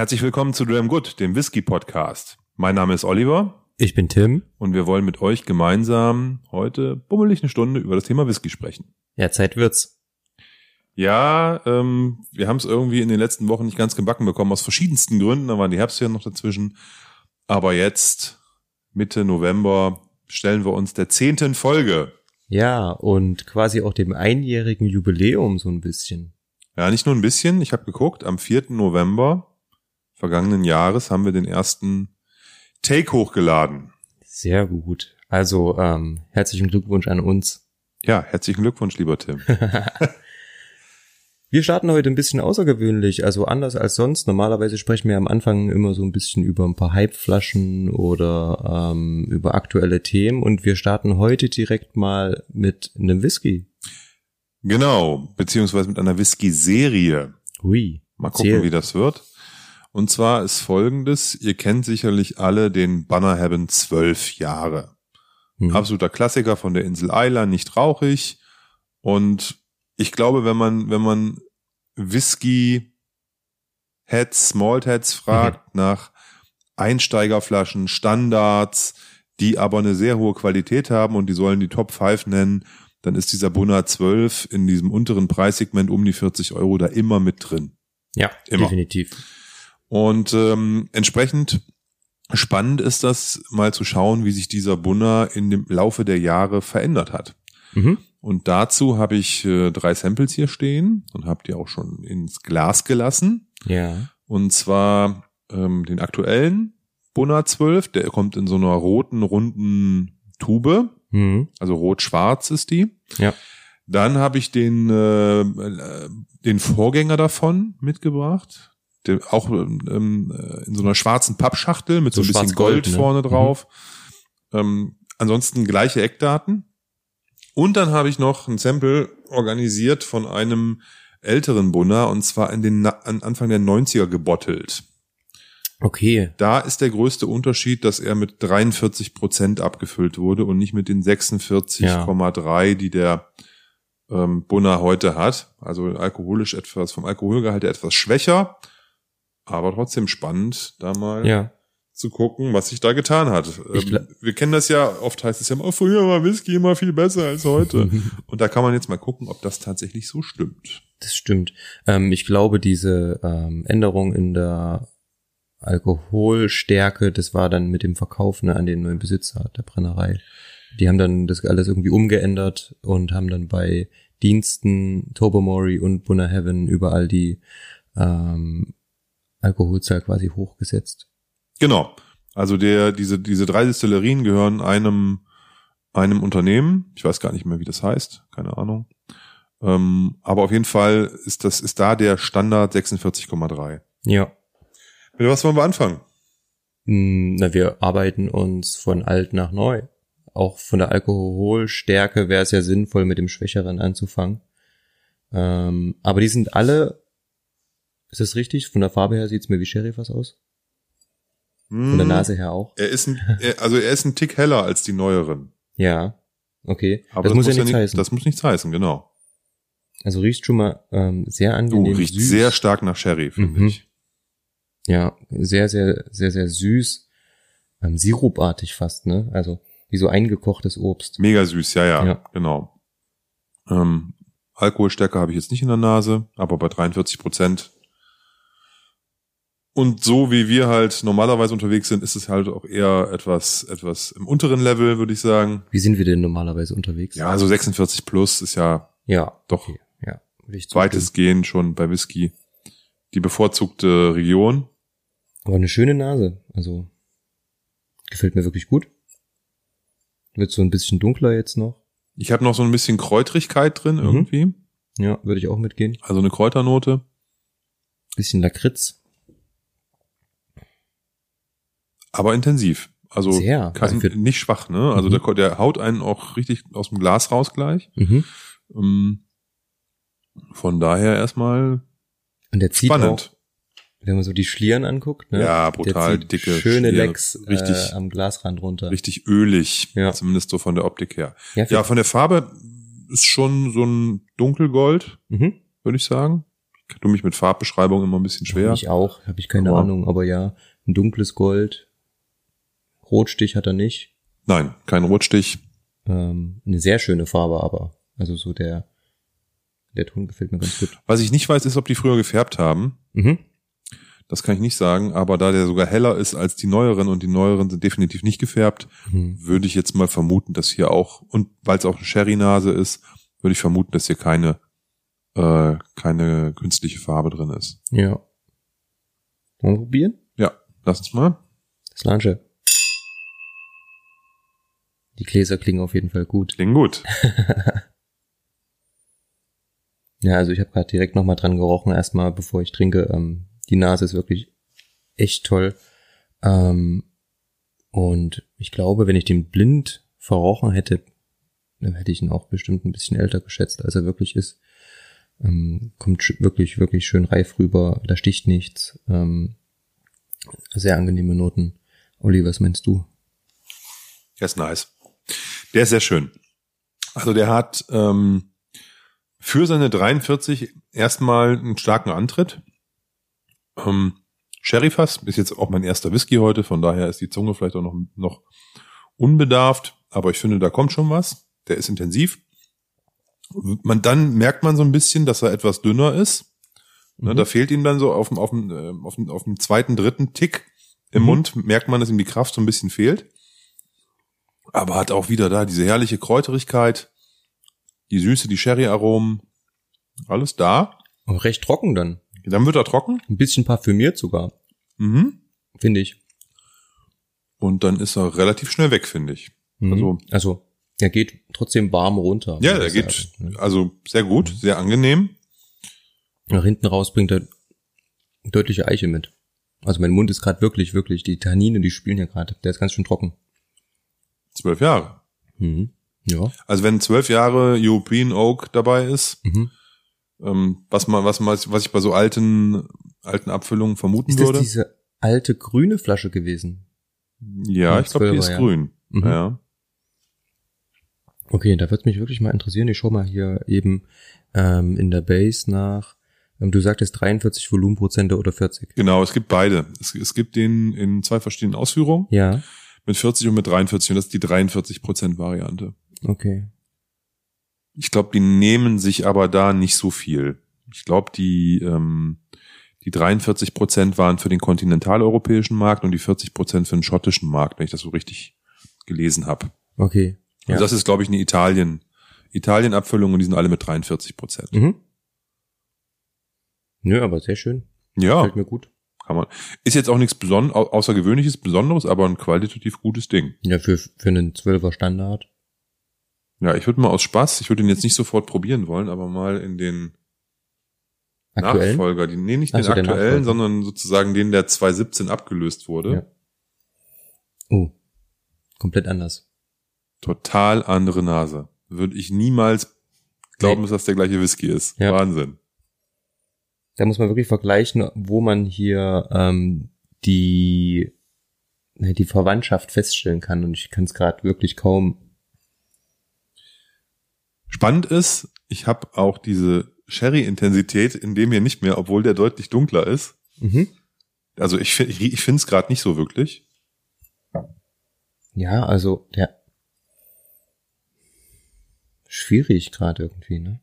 Herzlich willkommen zu Dram Good, dem Whisky Podcast. Mein Name ist Oliver Ich bin Tim. und wir wollen mit euch gemeinsam heute bummelig eine Stunde über das Thema Whisky sprechen. Ja, Zeit wird's. Ja, ähm, wir haben es irgendwie in den letzten Wochen nicht ganz gebacken bekommen, aus verschiedensten Gründen. Da waren die Herbstferien noch dazwischen. Aber jetzt, Mitte November, stellen wir uns der zehnten Folge. Ja, und quasi auch dem einjährigen Jubiläum so ein bisschen. Ja, nicht nur ein bisschen. Ich habe geguckt, am 4. November vergangenen Jahres haben wir den ersten Take hochgeladen. Sehr gut. Also ähm, herzlichen Glückwunsch an uns. Ja, herzlichen Glückwunsch, lieber Tim. Wir starten heute ein bisschen außergewöhnlich, also anders als sonst. Normalerweise sprechen wir am Anfang immer so ein bisschen über ein paar Hypeflaschen oder ähm, über aktuelle Themen und wir starten heute direkt mal mit einem Whisky. Genau, beziehungsweise mit einer Whisky-Serie. Hui. Mal gucken, Erzähl. wie das wird. Und zwar ist folgendes, ihr kennt sicherlich alle den Bannerhaven 12 Jahre. Mhm. Absoluter Klassiker von der Insel Isla, nicht rauchig. Und ich glaube, wenn man, wenn man Whisky Heads, Small Heads fragt nach Einsteigerflaschen, Standards, die aber eine sehr hohe Qualität haben und die sollen die Top 5 nennen, dann ist dieser Bunner 12 in diesem unteren Preissegment um die 40 Euro da immer mit drin. Ja, Immer. definitiv. Und ähm, entsprechend spannend ist das mal zu schauen, wie sich dieser Bunner in dem Laufe der Jahre verändert hat. Mhm. Und dazu habe ich äh, drei Samples hier stehen und habe die auch schon ins Glas gelassen. Ja. Und zwar ähm, den aktuellen Bunner 12, der kommt in so einer roten, runden Tube. Mhm. Also rot-schwarz ist die. Ja. Dann habe ich den, äh, äh, den Vorgänger davon mitgebracht. Der, auch ähm, äh, in so einer schwarzen Pappschachtel mit so, So ein bisschen Gold ne? vorne drauf. Ähm, ansonsten gleiche Eckdaten. Und dann habe ich noch ein Sample organisiert von einem älteren Bunner und zwar in den Na an Anfang der 90er gebottelt. Okay. Da ist der größte Unterschied, dass er mit 43 Prozent abgefüllt wurde und nicht mit den 46,3, die der ähm, Bunner heute hat. Also alkoholisch etwas, vom Alkoholgehalt etwas schwächer, aber trotzdem spannend, da mal Ja. zu gucken, was sich da getan hat. Ähm, wir kennen das ja, oft heißt es ja immer, früher war Whisky immer viel besser als heute. und da kann man jetzt mal gucken, ob das tatsächlich so stimmt. Das stimmt. Ähm, ich glaube, diese ähm, Änderung in der Alkoholstärke, das war dann mit dem Verkauf ne, an den neuen Besitzer der Brennerei. Die haben dann das alles irgendwie umgeändert und haben dann bei Diensten Tobermory und Bunner Heaven überall die ähm, Alkoholzahl quasi hochgesetzt. Genau. Also der, diese, diese drei Destillerien gehören einem, einem Unternehmen. Ich weiß gar nicht mehr, wie das heißt. Keine Ahnung. Ähm, aber auf jeden Fall ist das, ist da der Standard 46,3. Ja. Mit was wollen wir anfangen? Mm, Na, wir arbeiten uns von alt nach neu. Auch von der Alkoholstärke wäre es ja sinnvoll, mit dem Schwächeren anzufangen. Ähm, aber die sind alle, ist das richtig? Von der Farbe her sieht's mir wie Sherryfass aus. Von der Nase her auch. Er ist ein, er, also er ist ein Tick heller als die neueren. Ja. Okay. Aber das, muss ja nichts nicht, heißen. Das muss nichts heißen, genau. also riecht schon mal ähm, sehr Du angenehm riecht süß. sehr stark nach Sherry, finde Mhm. ich. Ja, sehr, sehr, sehr, sehr süß. Ähm, sirupartig fast, ne? Also wie so eingekochtes Obst. Mega süß, ja, ja, Ja. genau. Ähm, Alkoholstärke habe ich jetzt nicht in der Nase, aber bei 43 Prozent. Und so wie wir halt normalerweise unterwegs sind, ist es halt auch eher etwas, etwas im unteren Level, würde ich sagen. Wie sind wir denn normalerweise unterwegs? Ja, so 46 plus ist ja Ja, doch okay. Ja, weitestgehend schon bei Whisky die bevorzugte Region. Aber eine schöne Nase. Also gefällt mir wirklich gut. Wird so ein bisschen dunkler jetzt noch. Ich habe noch so ein bisschen Kräutrigkeit drin Mhm. irgendwie. Ja, würde ich auch mitgehen. Also eine Kräuternote. Bisschen Lakritz. Aber intensiv. Also Sehr. kein, Also nicht schwach, ne? Also Mhm. der, der haut einen auch richtig aus dem Glas raus gleich. Mhm. Ähm, Von daher erstmal Und der zieht spannend. auch, wenn man so die Schlieren anguckt, ne? Ja, brutal dicke schöne Schlieren. Lecks Richtig. äh, am Glasrand runter. Richtig ölig, Ja. zumindest so von der Optik her. Ja, Ja, von der Farbe ist schon so ein dunkelgold, mhm. würde ich sagen. Du mich mit Farbbeschreibung immer ein bisschen schwer. Ich auch, habe ich keine Aber- Ahnung, aber ja, ein dunkles Gold. Rotstich hat er nicht. Nein, kein Rotstich. Ähm, eine sehr schöne Farbe, aber. Also so der, der Ton gefällt mir ganz gut. Was ich nicht weiß, ist, ob die früher gefärbt haben. Mhm. Das kann ich nicht sagen, aber da der sogar heller ist als die neueren und die neueren sind definitiv nicht gefärbt, Mhm. würde ich jetzt mal vermuten, dass hier auch, und weil es auch eine Sherry-Nase ist, würde ich vermuten, dass hier keine, äh, keine künstliche Farbe drin ist. Ja. Wollen wir probieren? Ja, lass uns mal. Das Lanche. Die Gläser klingen auf jeden Fall gut. Klingt gut. Ja, also ich habe gerade direkt nochmal dran gerochen, erstmal bevor ich trinke. Ähm, die Nase ist wirklich echt toll. Ähm, und ich glaube, wenn ich den blind verrochen hätte, dann hätte ich ihn auch bestimmt ein bisschen älter geschätzt, als er wirklich ist. Ähm, kommt wirklich, wirklich schön reif rüber, da sticht nichts. Ähm, sehr angenehme Noten. Olli, was meinst du? Der ist nice. Der ist sehr schön. Also der hat ähm, für seine 43 erstmal einen starken Antritt. Ähm, Sherryfass ist jetzt auch mein erster Whisky heute, von daher ist die Zunge vielleicht auch noch, noch unbedarft, aber ich finde, da kommt schon was. Der ist intensiv. Man, dann merkt man so ein bisschen, dass er etwas dünner ist. Ne, Mhm. Da fehlt ihm dann so auf dem, auf dem, äh, auf dem, auf dem zweiten, dritten Tick im Mhm. Mund, merkt man, dass ihm die Kraft so ein bisschen fehlt. Aber hat auch wieder da diese herrliche Kräuterigkeit, die Süße, die Sherry-Aromen, alles da. Oh, recht trocken dann. Dann wird er trocken. Ein bisschen parfümiert sogar, Mhm. finde ich. Und dann ist er relativ schnell weg, finde ich. Mhm. Also- also, er geht trotzdem warm runter. Ja, ich geht sagen, ne? also sehr gut, sehr angenehm. Nach hinten raus bringt er deutliche Eiche mit. Also mein Mund ist gerade wirklich, wirklich, die Tannine, die spielen hier gerade. Der ist ganz schön trocken. Zwölf Jahre. Mhm. Ja. Also wenn zwölf Jahre European Oak dabei ist, Mhm. ähm, was man, was man, was ich bei so alten, alten Abfüllungen vermuten Ist das würde. diese alte grüne Flasche gewesen? ja, Ja, ich glaube, die ist ja. grün. Mhm. Ja. Okay, da würde mich wirklich mal interessieren. Ich schau mal hier eben ähm, in der Base nach. Ähm, du sagtest 43 Volumenprozente oder 40. Genau, es gibt beide. Es, es gibt den in zwei verschiedenen Ausführungen. Ja, Mit 40 und mit 43. Und das ist die 43 Prozent Variante. okay. Ich glaube, die nehmen sich aber da nicht so viel. Ich glaube, die, ähm, die 43 Prozent waren für den kontinentaleuropäischen Markt und die 40 Prozent für den schottischen Markt, wenn ich das so richtig gelesen habe. Okay. Ja. Also das ist, glaube ich, eine Italien, Italien-Abfüllung und die sind alle mit 43 Prozent. mhm. Nö, aber sehr schön. Ja, Gefällt mir gut. Kann man. Ist jetzt auch nichts Beson au- Außergewöhnliches, Besonderes, aber ein qualitativ gutes Ding. Ja, für, für einen 12er Standard. Ja, ich würde mal aus Spaß, ich würde ihn jetzt nicht sofort probieren wollen, aber mal in den Aktuell. Nachfolger, die, nee, nicht Ach den so, aktuellen, Nachfolger. sondern sozusagen den, der 2017 abgelöst wurde. Ja. Oh. Komplett anders. Total andere Nase. Würde ich niemals glauben, Nee. dass das der gleiche Whisky ist. Ja. Wahnsinn. Da muss man wirklich vergleichen, wo man hier ähm, die, die Verwandtschaft feststellen kann. Und ich kann es gerade wirklich kaum. Spannend ist, ich habe auch diese Sherry-Intensität in dem hier nicht mehr, obwohl der deutlich dunkler ist. Mhm. Also ich, ich finde es gerade nicht so wirklich. Ja, also der schwierig gerade irgendwie, ne?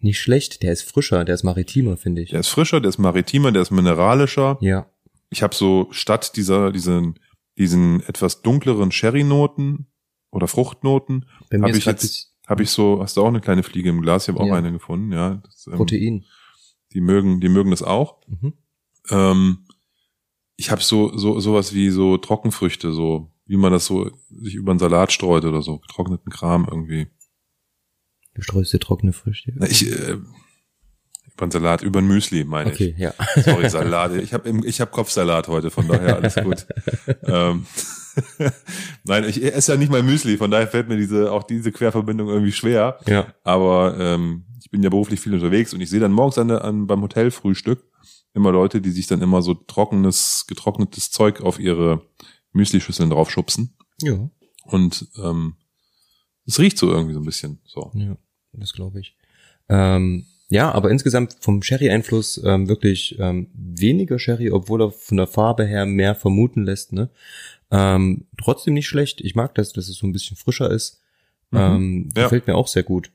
Nicht schlecht, der ist frischer, der ist maritimer, finde ich. Der ist frischer, der ist maritimer, der ist mineralischer. Ja. Ich habe so statt dieser diesen diesen etwas dunkleren Sherry-Noten oder Fruchtnoten Bei mir Hab ist ich jetzt- habe ich so, hast du auch eine kleine Fliege im Glas? Ich habe auch Ja. eine gefunden, ja. Das, ähm, Protein. Die mögen, die mögen das auch. Mhm. Ähm, ich habe so, so sowas wie so Trockenfrüchte, so wie man das so sich über einen Salat streut oder so, getrockneten Kram irgendwie. Dir trockene Früchte. Ich äh, über einen Salat, über ein Müsli, meine Okay, ja. ich. Sorry, Salat. Ich habe ich hab Kopfsalat heute, von daher alles gut. ähm, Nein, ich esse ja nicht mal Müsli, von daher fällt mir diese auch diese Querverbindung irgendwie schwer. Ja. Aber ähm, ich bin ja beruflich viel unterwegs und ich sehe dann morgens an, an beim Hotelfrühstück immer Leute, die sich dann immer so trockenes, getrocknetes Zeug auf ihre Müslischüsseln draufschubsen. Ja. Und ähm, es riecht so irgendwie so ein bisschen. So. Ja, das glaube ich. Ähm, Ja, aber insgesamt vom Sherry-Einfluss ähm, wirklich ähm, weniger Sherry, obwohl er von der Farbe her mehr vermuten lässt. Ne? Ähm, trotzdem nicht schlecht. Ich mag das, dass es so ein bisschen frischer ist. Mhm. Ähm, Ja. Gefällt mir auch sehr gut.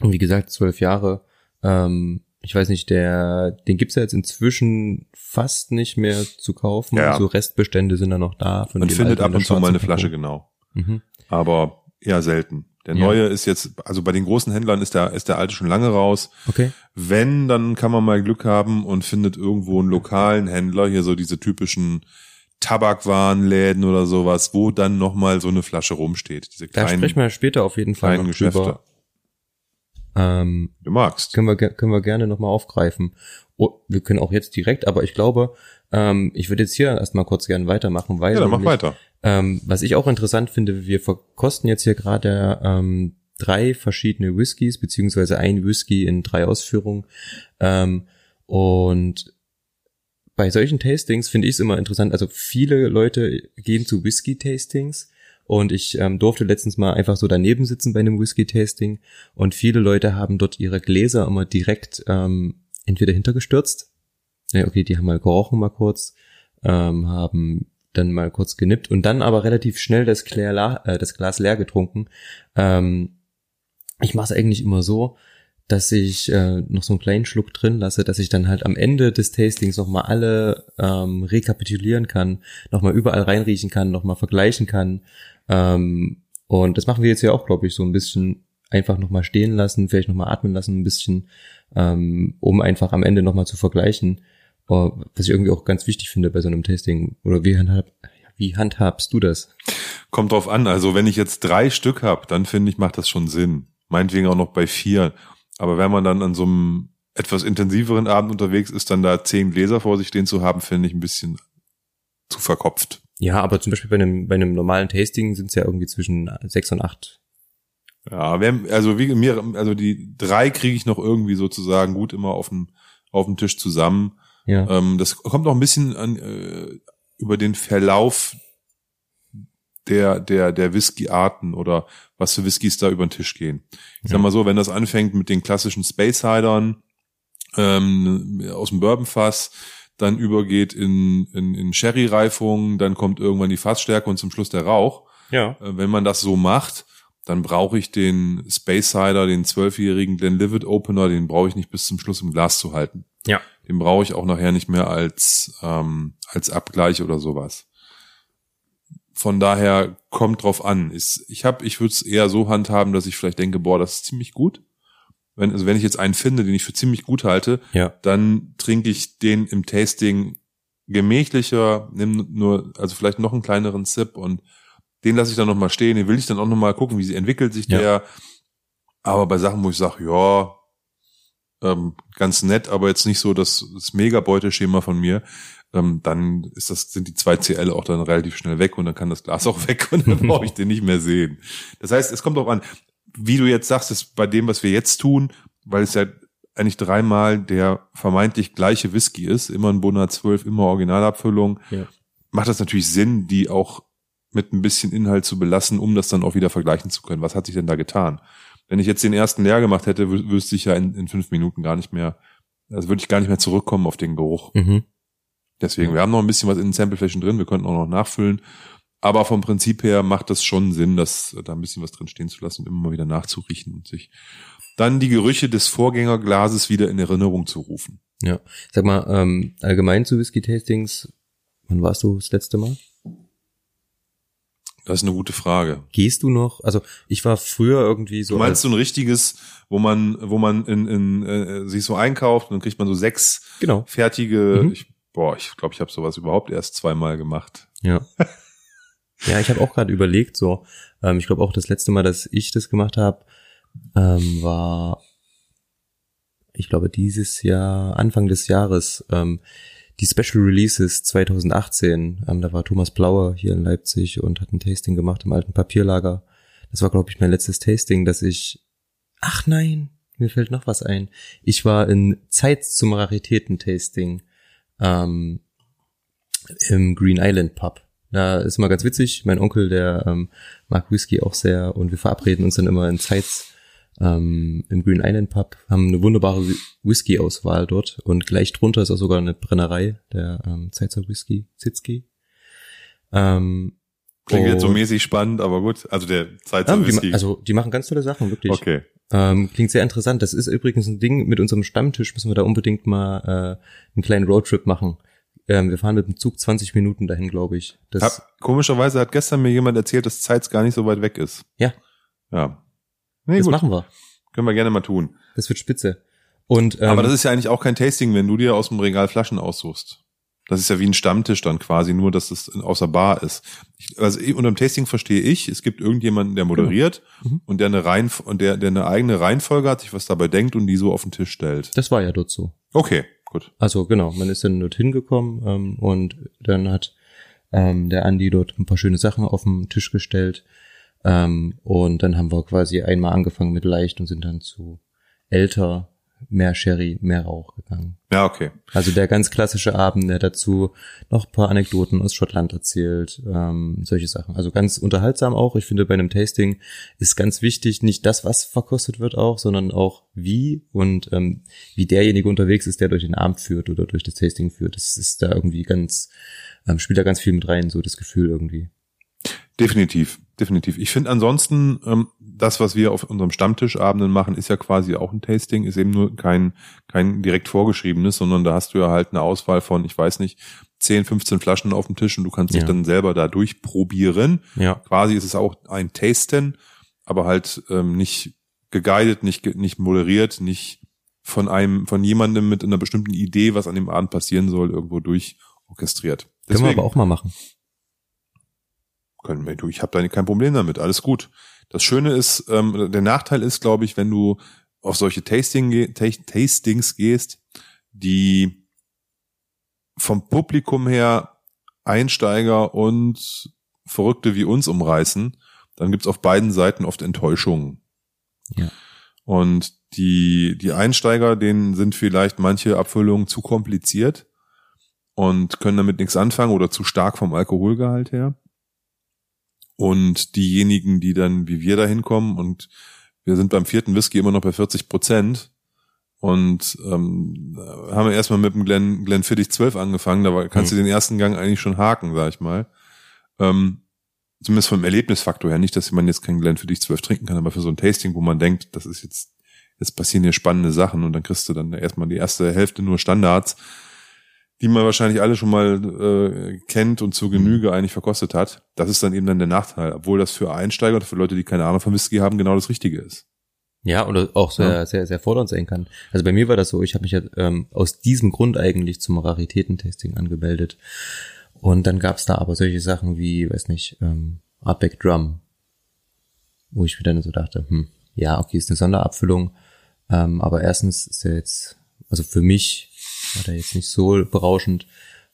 Und wie gesagt, zwölf Jahre. Ähm, ich weiß nicht, der, den gibt's ja jetzt inzwischen fast nicht mehr zu kaufen. Ja. So Restbestände sind da noch da. Man findet ab und zu mal eine Flasche, genau. Mhm. Aber eher selten. Der Ja. neue ist jetzt, also bei den großen Händlern ist der, ist der alte schon lange raus. Okay. Wenn, dann kann man mal Glück haben und findet irgendwo einen lokalen Händler, hier so diese typischen Tabakwarenläden oder sowas, wo dann nochmal so eine Flasche rumsteht. Diese Da kleinen, sprechen wir später auf jeden Fall noch Geschäfte. drüber. Ähm, Du magst. können wir, können wir gerne nochmal aufgreifen. Oh, wir können auch jetzt direkt, aber ich glaube, ähm, ich würde jetzt hier erstmal kurz gerne weitermachen, weil Ja, dann mach weiter. Ähm, was ich auch interessant finde, wir verkosten jetzt hier gerade ähm, drei verschiedene Whiskys, beziehungsweise ein Whisky in drei Ausführungen. Ähm, und bei solchen Tastings finde ich es immer interessant. Also viele Leute gehen zu Whisky-Tastings und ich ähm, durfte letztens mal einfach so daneben sitzen bei einem Whisky-Tasting und viele Leute haben dort ihre Gläser immer direkt ähm, entweder hintergestürzt. Ja, okay, die haben mal gerochen mal kurz, ähm, haben dann mal kurz genippt und dann aber relativ schnell das, Glas, äh, das Glas leer getrunken. Ähm, ich mache es eigentlich immer so, dass ich äh, noch so einen kleinen Schluck drin lasse, dass ich dann halt am Ende des Tastings nochmal alle ähm, rekapitulieren kann, nochmal überall reinriechen kann, nochmal vergleichen kann. Ähm, und das machen wir jetzt ja auch, glaube ich, so ein bisschen einfach nochmal stehen lassen, vielleicht nochmal atmen lassen, ein bisschen, ähm, um einfach am Ende nochmal zu vergleichen. Was ich irgendwie auch ganz wichtig finde bei so einem Tasting. Oder wie, handhab, wie handhabst du das? Kommt drauf an. Also wenn ich jetzt drei Stück habe, dann finde ich, macht das schon Sinn. Meinetwegen auch noch bei vier. Aber wenn man dann an so einem etwas intensiveren Abend unterwegs ist, dann da zehn Gläser vor sich stehen zu haben, finde ich ein bisschen zu verkopft. Ja, aber zum Beispiel bei einem, bei einem normalen Tasting sind es ja irgendwie zwischen sechs und acht. Ja, wer, also wie mir, also die drei kriege ich noch irgendwie sozusagen gut immer auf dem auf dem Tisch zusammen. Ja. Ähm, das kommt auch ein bisschen an äh, über den Verlauf der der der Whisky-Arten oder was für Whiskys da über den Tisch gehen. Ich sag Ja. mal so, wenn das anfängt mit den klassischen Space Cidern ähm, aus dem Bourbonfass, dann übergeht in, in, in Sherry-Reifung, dann kommt irgendwann die Fassstärke und zum Schluss der Rauch. Ja. Äh, wenn man das so macht, dann brauche ich den Space Cider, den zwölfjährigen Glenlivet Opener, den brauche ich nicht bis zum Schluss im Glas zu halten. Ja. Den brauche ich auch nachher nicht mehr als, ähm, als Abgleich oder sowas. Von daher kommt drauf an. Ist, ich hab, ich würde es eher so handhaben, dass ich vielleicht denke, boah, das ist ziemlich gut. Wenn, also wenn ich jetzt einen finde, den ich für ziemlich gut halte, Ja. dann trinke ich den im Tasting gemächlicher, nimm nur, also vielleicht noch einen kleineren Sip und den lasse ich dann noch mal stehen. Den will ich dann auch noch mal gucken, wie sie entwickelt sich Ja. der. Aber bei Sachen, wo ich sage, ja, ähm, ganz nett, aber jetzt nicht so das, das Mega-Beuteschema von mir, ähm, dann ist das, sind die zwei CL auch dann relativ schnell weg und dann kann das Glas auch weg und dann brauche ich den nicht mehr sehen. Das heißt, es kommt darauf an, wie du jetzt sagst, ist bei dem, was wir jetzt tun, weil es ja eigentlich dreimal der vermeintlich gleiche Whisky ist, immer ein Bonner 12, immer Originalabfüllung, Ja. macht das natürlich Sinn, die auch mit ein bisschen Inhalt zu belassen, um das dann auch wieder vergleichen zu können. Was hat sich denn da getan? Wenn ich jetzt den ersten leer gemacht hätte, wü- wüsste ich ja in, in fünf Minuten gar nicht mehr, also würde ich gar nicht mehr zurückkommen auf den Geruch. Mhm. Deswegen, wir haben noch ein bisschen was in den Sampleflächen drin, wir könnten auch noch nachfüllen. Aber vom Prinzip her macht das schon Sinn, dass da ein bisschen was drin stehen zu lassen und immer mal wieder nachzuriechen und sich dann die Gerüche des Vorgängerglases wieder in Erinnerung zu rufen. Ja. Sag mal, ähm, allgemein zu Whisky-Tastings, wann warst du das letzte Mal? Das ist eine gute Frage. Gehst du noch? Also ich war früher irgendwie so. Du meinst so ein richtiges, wo man, wo man in, in äh, sich so einkauft und dann kriegt man so sechs genau. fertige, Mhm. ich, boah, ich glaube, ich habe sowas überhaupt erst zweimal gemacht. Ja. ja, ich habe auch gerade überlegt, so, ähm, ich glaube auch das letzte Mal, dass ich das gemacht habe, ähm, war, ich glaube, dieses Jahr, Anfang des Jahres, ähm, die Special Releases 2018. Ähm, da war Thomas Blauer hier in Leipzig und hat ein Tasting gemacht im alten Papierlager. Das war, glaube ich, mein letztes Tasting, dass ich. Ach nein, mir fällt noch was ein. Ich war in Zeit zum Raritäten-Tasting ähm, im Green Island Pub. Da ist immer ganz witzig. Mein Onkel, der ähm, mag Whisky auch sehr und wir verabreden uns dann immer in Zeits ähm, im Green Island Pub, haben eine wunderbare Whisky-Auswahl dort und gleich drunter ist auch sogar eine Brennerei, der ähm, Zeitzer Whisky, Zitzki. Ähm, Klingt jetzt so mäßig spannend, aber gut. Also der Zeitzer ähm, Whisky. Die, also die machen ganz tolle Sachen, wirklich. okay. Ähm, klingt sehr interessant. Das ist übrigens ein Ding mit unserem Stammtisch, müssen wir da unbedingt mal äh, einen kleinen Roadtrip machen. Ähm, wir fahren mit dem Zug 20 Minuten dahin, glaube ich. Das, Hab, komischerweise hat gestern mir jemand erzählt, dass Zeitz gar nicht so weit weg ist. Ja. Ja. Nee, das gut. machen wir. Können wir gerne mal tun. Das wird spitze. Und ähm, Aber das ist ja eigentlich auch kein Tasting, wenn du dir aus dem Regal Flaschen aussuchst. Das ist ja wie ein Stammtisch dann quasi, nur dass es außer Bar ist. Ich, also unter dem Tasting verstehe ich, es gibt irgendjemanden, der moderiert Mhm. und der eine Reihen und der, der eine eigene Reihenfolge hat, sich was dabei denkt und die so auf den Tisch stellt. das war ja dort so. Okay, gut. Also genau, man ist dann dorthin gekommen ähm, und dann hat ähm, der Andi dort ein paar schöne Sachen auf den Tisch gestellt. Ähm, und dann haben wir quasi einmal angefangen mit leicht und sind dann zu älter, mehr Sherry, mehr Rauch gegangen. Ja, okay. Also der ganz klassische Abend, der dazu noch ein paar Anekdoten aus Schottland erzählt, ähm, solche Sachen. Also ganz unterhaltsam auch. Ich finde, bei einem Tasting ist ganz wichtig, nicht das, was verkostet wird auch, sondern auch wie und ähm, wie derjenige unterwegs ist, der durch den Abend führt oder durch das Tasting führt. Das ist da irgendwie ganz, ähm, spielt da ganz viel mit rein, so das Gefühl irgendwie. Definitiv, definitiv. Ich finde ansonsten, ähm, das, was wir auf unserem Stammtischabenden machen, ist ja quasi auch ein Tasting, ist eben nur kein, kein direkt vorgeschriebenes, sondern da hast du ja halt eine Auswahl von, ich weiß nicht, 10, 15 Flaschen auf dem Tisch und du kannst dich Ja. dann selber da durchprobieren. Ja. Quasi ist es auch ein Tasten, aber halt ähm, nicht geguidet, nicht, nicht moderiert, nicht von einem, von jemandem mit einer bestimmten Idee, was an dem Abend passieren soll, irgendwo durchorchestriert. Können wir aber auch mal machen. Können wir, du, ich habe da kein Problem damit, alles gut. Das Schöne ist, ähm, der Nachteil ist, glaube ich, wenn du auf solche Tasting, Tastings gehst, die vom Publikum her Einsteiger und Verrückte wie uns umreißen, dann gibt's auf beiden Seiten oft Enttäuschungen. Ja. Und die, die Einsteiger, denen sind vielleicht manche Abfüllungen zu kompliziert und können damit nichts anfangen oder zu stark vom Alkoholgehalt her. Und diejenigen, die dann wie wir da hinkommen und wir sind beim vierten Whisky immer noch bei 40 Prozent. Und ähm, haben wir erstmal mit dem Glen, Glen Fiddich 12 angefangen, da kannst Mhm. du den ersten Gang eigentlich schon haken, sag ich mal. Ähm, zumindest vom Erlebnisfaktor her, nicht, dass man jetzt kein Glen Fiddich 12 trinken kann, aber für so ein Tasting, wo man denkt, das ist jetzt, jetzt passieren hier spannende Sachen. Und dann kriegst du dann erstmal die erste Hälfte nur Standards, die man wahrscheinlich alle schon mal äh, kennt und zur Genüge eigentlich verkostet hat. Das ist dann eben dann der Nachteil, obwohl das für Einsteiger oder für Leute, die keine Ahnung von Whisky haben, genau das Richtige ist. Ja, oder auch sehr, Ja. sehr, sehr fordernd sein kann. Also bei mir war das so, ich habe mich ja ähm, aus diesem Grund eigentlich zum Raritätentesting angemeldet. Und dann gab's da aber solche Sachen wie, weiß nicht, ähm, Artback Drum, wo ich mir dann so dachte, hm, ja, okay, ist eine Sonderabfüllung, ähm, aber erstens ist er jetzt, also für mich war der jetzt nicht so berauschend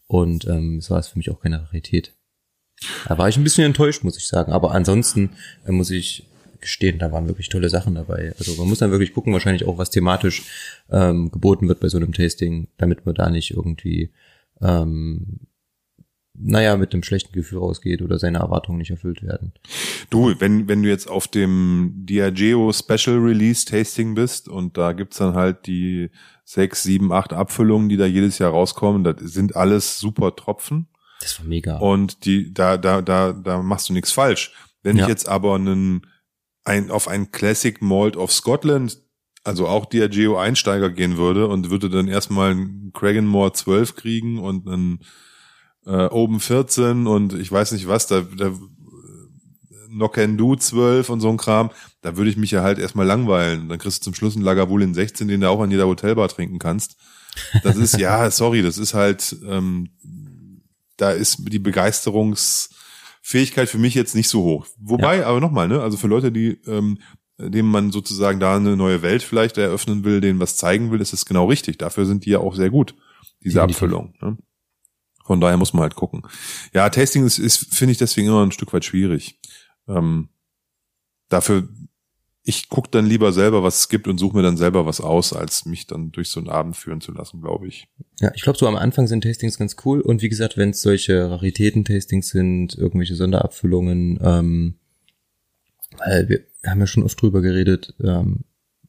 und ähm, es war es für mich auch keine Rarität. Da war ich ein bisschen enttäuscht, muss ich sagen. Aber ansonsten äh, muss ich gestehen, da waren wirklich tolle Sachen dabei. Also man muss dann wirklich gucken, wahrscheinlich auch, was thematisch ähm, geboten wird bei so einem Tasting, damit man da nicht irgendwie, ähm, naja, mit einem schlechten Gefühl rausgeht oder seine Erwartungen nicht erfüllt werden. Du, wenn, wenn du jetzt auf dem Diageo Special Release Tasting bist und da gibt's dann halt die sechs, sieben, acht Abfüllungen, die da jedes Jahr rauskommen, das sind alles super Tropfen. Das war mega. Und die, da, da, da, da machst du nichts falsch. Wenn Ja. ich jetzt aber einen, ein, auf ein Classic Malt of Scotland, also auch Diageo Einsteiger gehen würde und würde dann erstmal einen Craigenmore 12 kriegen und einen äh, Oben 14 und ich weiß nicht was, da, da Knock and Do 12 und so ein Kram, da würde ich mich ja halt erstmal langweilen. Dann kriegst du zum Schluss einen Lagavulin 16, den du auch an jeder Hotelbar trinken kannst. Das ist, ja, sorry, das ist halt, ähm, da ist die Begeisterungsfähigkeit für mich jetzt nicht so hoch. Wobei, aber nochmal, ne, also für Leute, die, ähm, dem man sozusagen da eine neue Welt vielleicht eröffnen will, denen was zeigen will, ist es genau richtig. Dafür sind die ja auch sehr gut, diese Definitiv. Abfüllung. Ne? Von daher muss man halt gucken. Ja, Tasting ist, ist finde ich deswegen immer ein Stück weit schwierig. Ähm, dafür, ich gucke dann lieber selber, was es gibt und suche mir dann selber was aus, als mich dann durch so einen Abend führen zu lassen, glaube ich. Ja, ich glaube, so am Anfang sind Tastings ganz cool. Und wie gesagt, wenn es solche Raritäten-Tastings sind, irgendwelche Sonderabfüllungen, ähm, weil wir haben ja schon oft drüber geredet, ähm,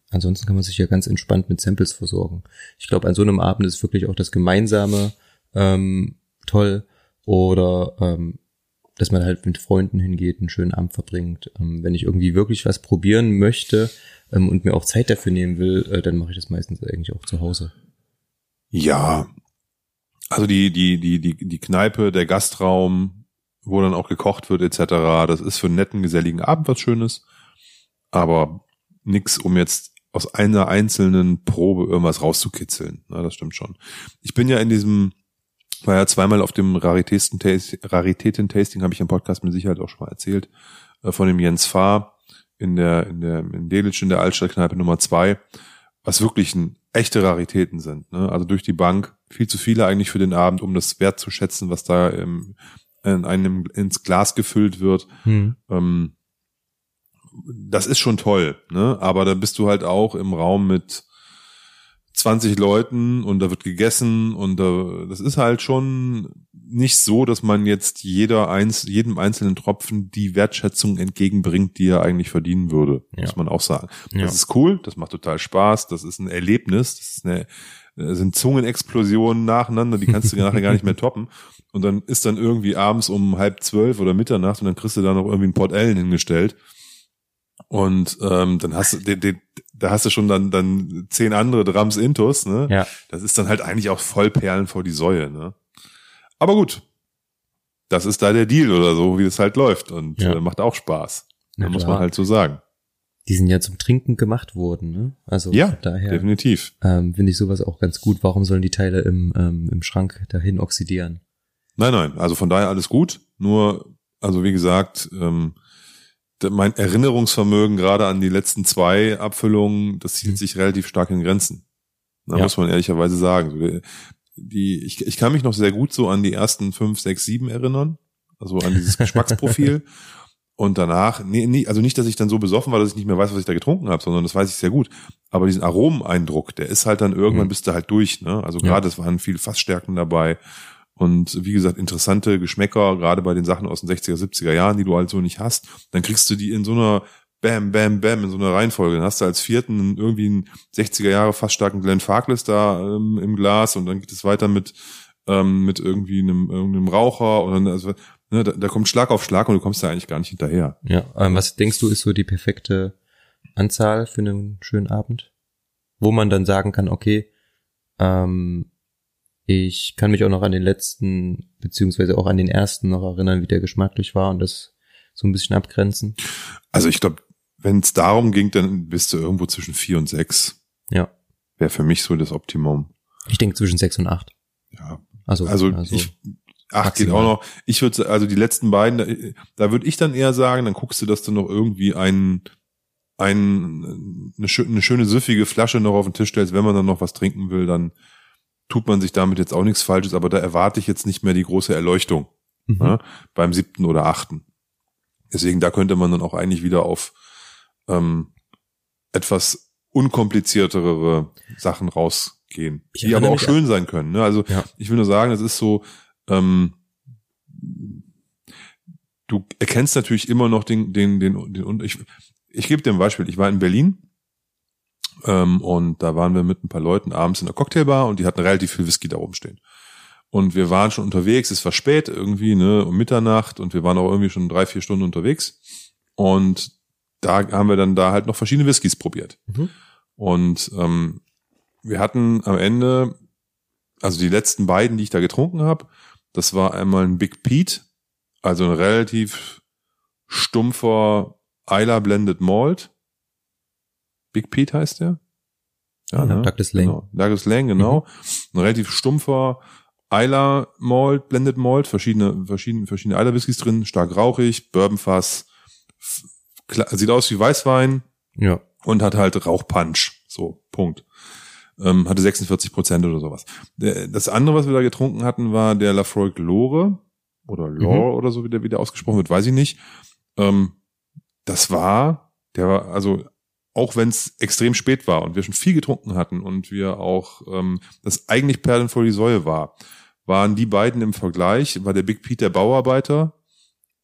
ansonsten kann man sich ja ganz entspannt mit Samples versorgen. Ich glaube, an so einem Abend ist wirklich auch das Gemeinsame ähm, toll oder ähm, dass man halt mit Freunden hingeht, einen schönen Abend verbringt. Ähm, wenn ich irgendwie wirklich was probieren möchte ähm, und mir auch Zeit dafür nehmen will, äh, dann mache ich das meistens eigentlich auch zu Hause. Ja, also die die die die die Kneipe, der Gastraum, wo dann auch gekocht wird etc. Das ist für einen netten geselligen Abend was Schönes, aber nix, um jetzt aus einer einzelnen Probe irgendwas rauszukitzeln. Na, das stimmt schon. Ich bin ja in diesem war ja zweimal auf dem Raritäten-Tasting, habe ich im Podcast mit Sicherheit auch schon mal erzählt, äh, von dem Jens Fahr in der, in der, in Delitzsch in der Altstadtkneipe Nummer zwei, was wirklich ein, echte Raritäten sind. Ne? Also durch die Bank viel zu viele eigentlich für den Abend, um das Wert zu schätzen, was da im, in einem ins Glas gefüllt wird. Hm. Ähm, das ist schon toll, ne? Aber da bist du halt auch im Raum mit 20 Leuten und da wird gegessen und da, das ist halt schon nicht so, dass man jetzt jeder eins, jedem einzelnen Tropfen die Wertschätzung entgegenbringt, die er eigentlich verdienen würde, ja. muss man auch sagen. Ja. Das ist cool, das macht total Spaß, das ist ein Erlebnis, das ist eine, das sind Zungenexplosionen nacheinander, die kannst du nachher gar nicht mehr toppen. Und dann ist dann irgendwie abends um halb zwölf oder Mitternacht und dann kriegst du da noch irgendwie ein Port Ellen hingestellt. Und ähm, dann hast du, den, den, da hast du schon dann dann zehn andere Drums Intus, ne? Ja. Das ist dann halt eigentlich auch voll Perlen vor die Säue, ne? Aber gut, das ist da der Deal oder so, wie es halt läuft und ja. äh, macht auch Spaß. Da muss man halt so sagen. Die sind ja zum Trinken gemacht worden, ne? Also ja, daher definitiv. Ähm, Finde ich sowas auch ganz gut. Warum sollen die Teile im ähm, im Schrank dahin oxidieren? Nein, nein. Also von daher alles gut. Nur, also wie gesagt, ähm, mein Erinnerungsvermögen gerade an die letzten zwei Abfüllungen, das hielt mhm. sich relativ stark in Grenzen. Da ja. muss man ehrlicherweise sagen. Die, ich, ich kann mich noch sehr gut so an die ersten fünf, sechs, sieben erinnern. Also an dieses Geschmacksprofil. Und danach, nee, nee, also nicht, dass ich dann so besoffen war, dass ich nicht mehr weiß, was ich da getrunken habe, sondern das weiß ich sehr gut. Aber diesen Aromeneindruck, der ist halt dann irgendwann mhm. bist du halt durch. Ne? Also gerade, ja. es waren viel Fassstärken dabei. Und wie gesagt, interessante Geschmäcker, gerade bei den Sachen aus den 60er, 70er Jahren, die du halt so nicht hast. Dann kriegst du die in so einer Bam, Bam, Bam in so einer Reihenfolge. Dann hast du als vierten irgendwie einen 60er Jahre fast starken Glenn Farkless da ähm, im Glas und dann geht es weiter mit ähm, mit irgendwie einem, irgendeinem Raucher und dann, also, ne, da, da kommt Schlag auf Schlag und du kommst da eigentlich gar nicht hinterher. Ja, ähm, was denkst du ist so die perfekte Anzahl für einen schönen Abend? Wo man dann sagen kann, okay, ähm, ich kann mich auch noch an den letzten, beziehungsweise auch an den ersten noch erinnern, wie der geschmacklich war und das so ein bisschen abgrenzen. Also ich glaube, wenn es darum ging, dann bist du irgendwo zwischen vier und sechs. Ja. Wäre für mich so das Optimum. Ich denke zwischen sechs und acht. Ja. Also, also, also ich, acht geht auch noch. Ich würde, also die letzten beiden, da, da würde ich dann eher sagen, dann guckst du, dass du noch irgendwie einen, einen, eine, eine schöne süffige Flasche noch auf den Tisch stellst, wenn man dann noch was trinken will, dann tut man sich damit jetzt auch nichts Falsches, aber da erwarte ich jetzt nicht mehr die große Erleuchtung mhm. ja, beim siebten oder achten. Deswegen, da könnte man dann auch eigentlich wieder auf ähm, etwas unkompliziertere Sachen rausgehen, ich die aber auch schön sein können. Ne? Also ja. ich will nur sagen, es ist so, ähm, du erkennst natürlich immer noch den, den, den, den ich, ich gebe dir ein Beispiel. Ich war in Berlin ähm, und da waren wir mit ein paar Leuten abends in der Cocktailbar und die hatten relativ viel Whisky da oben stehen. Und wir waren schon unterwegs, es war spät irgendwie, ne, um Mitternacht und wir waren auch irgendwie schon drei, vier Stunden unterwegs. Und da haben wir dann da halt noch verschiedene Whiskys probiert. Mhm. Und ähm, wir hatten am Ende, also die letzten beiden, die ich da getrunken habe, das war einmal ein Big Pete, also ein relativ stumpfer Isla Blended Malt Big Pete heißt der. Ja, ne? Douglas Lang. Genau. Douglas Lang, genau. Mhm. Ein relativ stumpfer Eiler Malt, Blended Malt, verschiedene, verschiedene, verschiedene Eiler Whiskys drin, stark rauchig, Bourbonfass, sieht aus wie Weißwein. Ja. Und hat halt Rauchpunch. So, Punkt. Ähm, hatte 46 Prozent oder sowas. Das andere, was wir da getrunken hatten, war der Lafroig Lore oder Lore mhm. oder so, wie der wieder ausgesprochen wird, weiß ich nicht. Ähm, das war, der war, also auch wenn es extrem spät war und wir schon viel getrunken hatten und wir auch ähm, das eigentlich Perlen vor die Säue war, waren die beiden im Vergleich, war der Big Pete der Bauarbeiter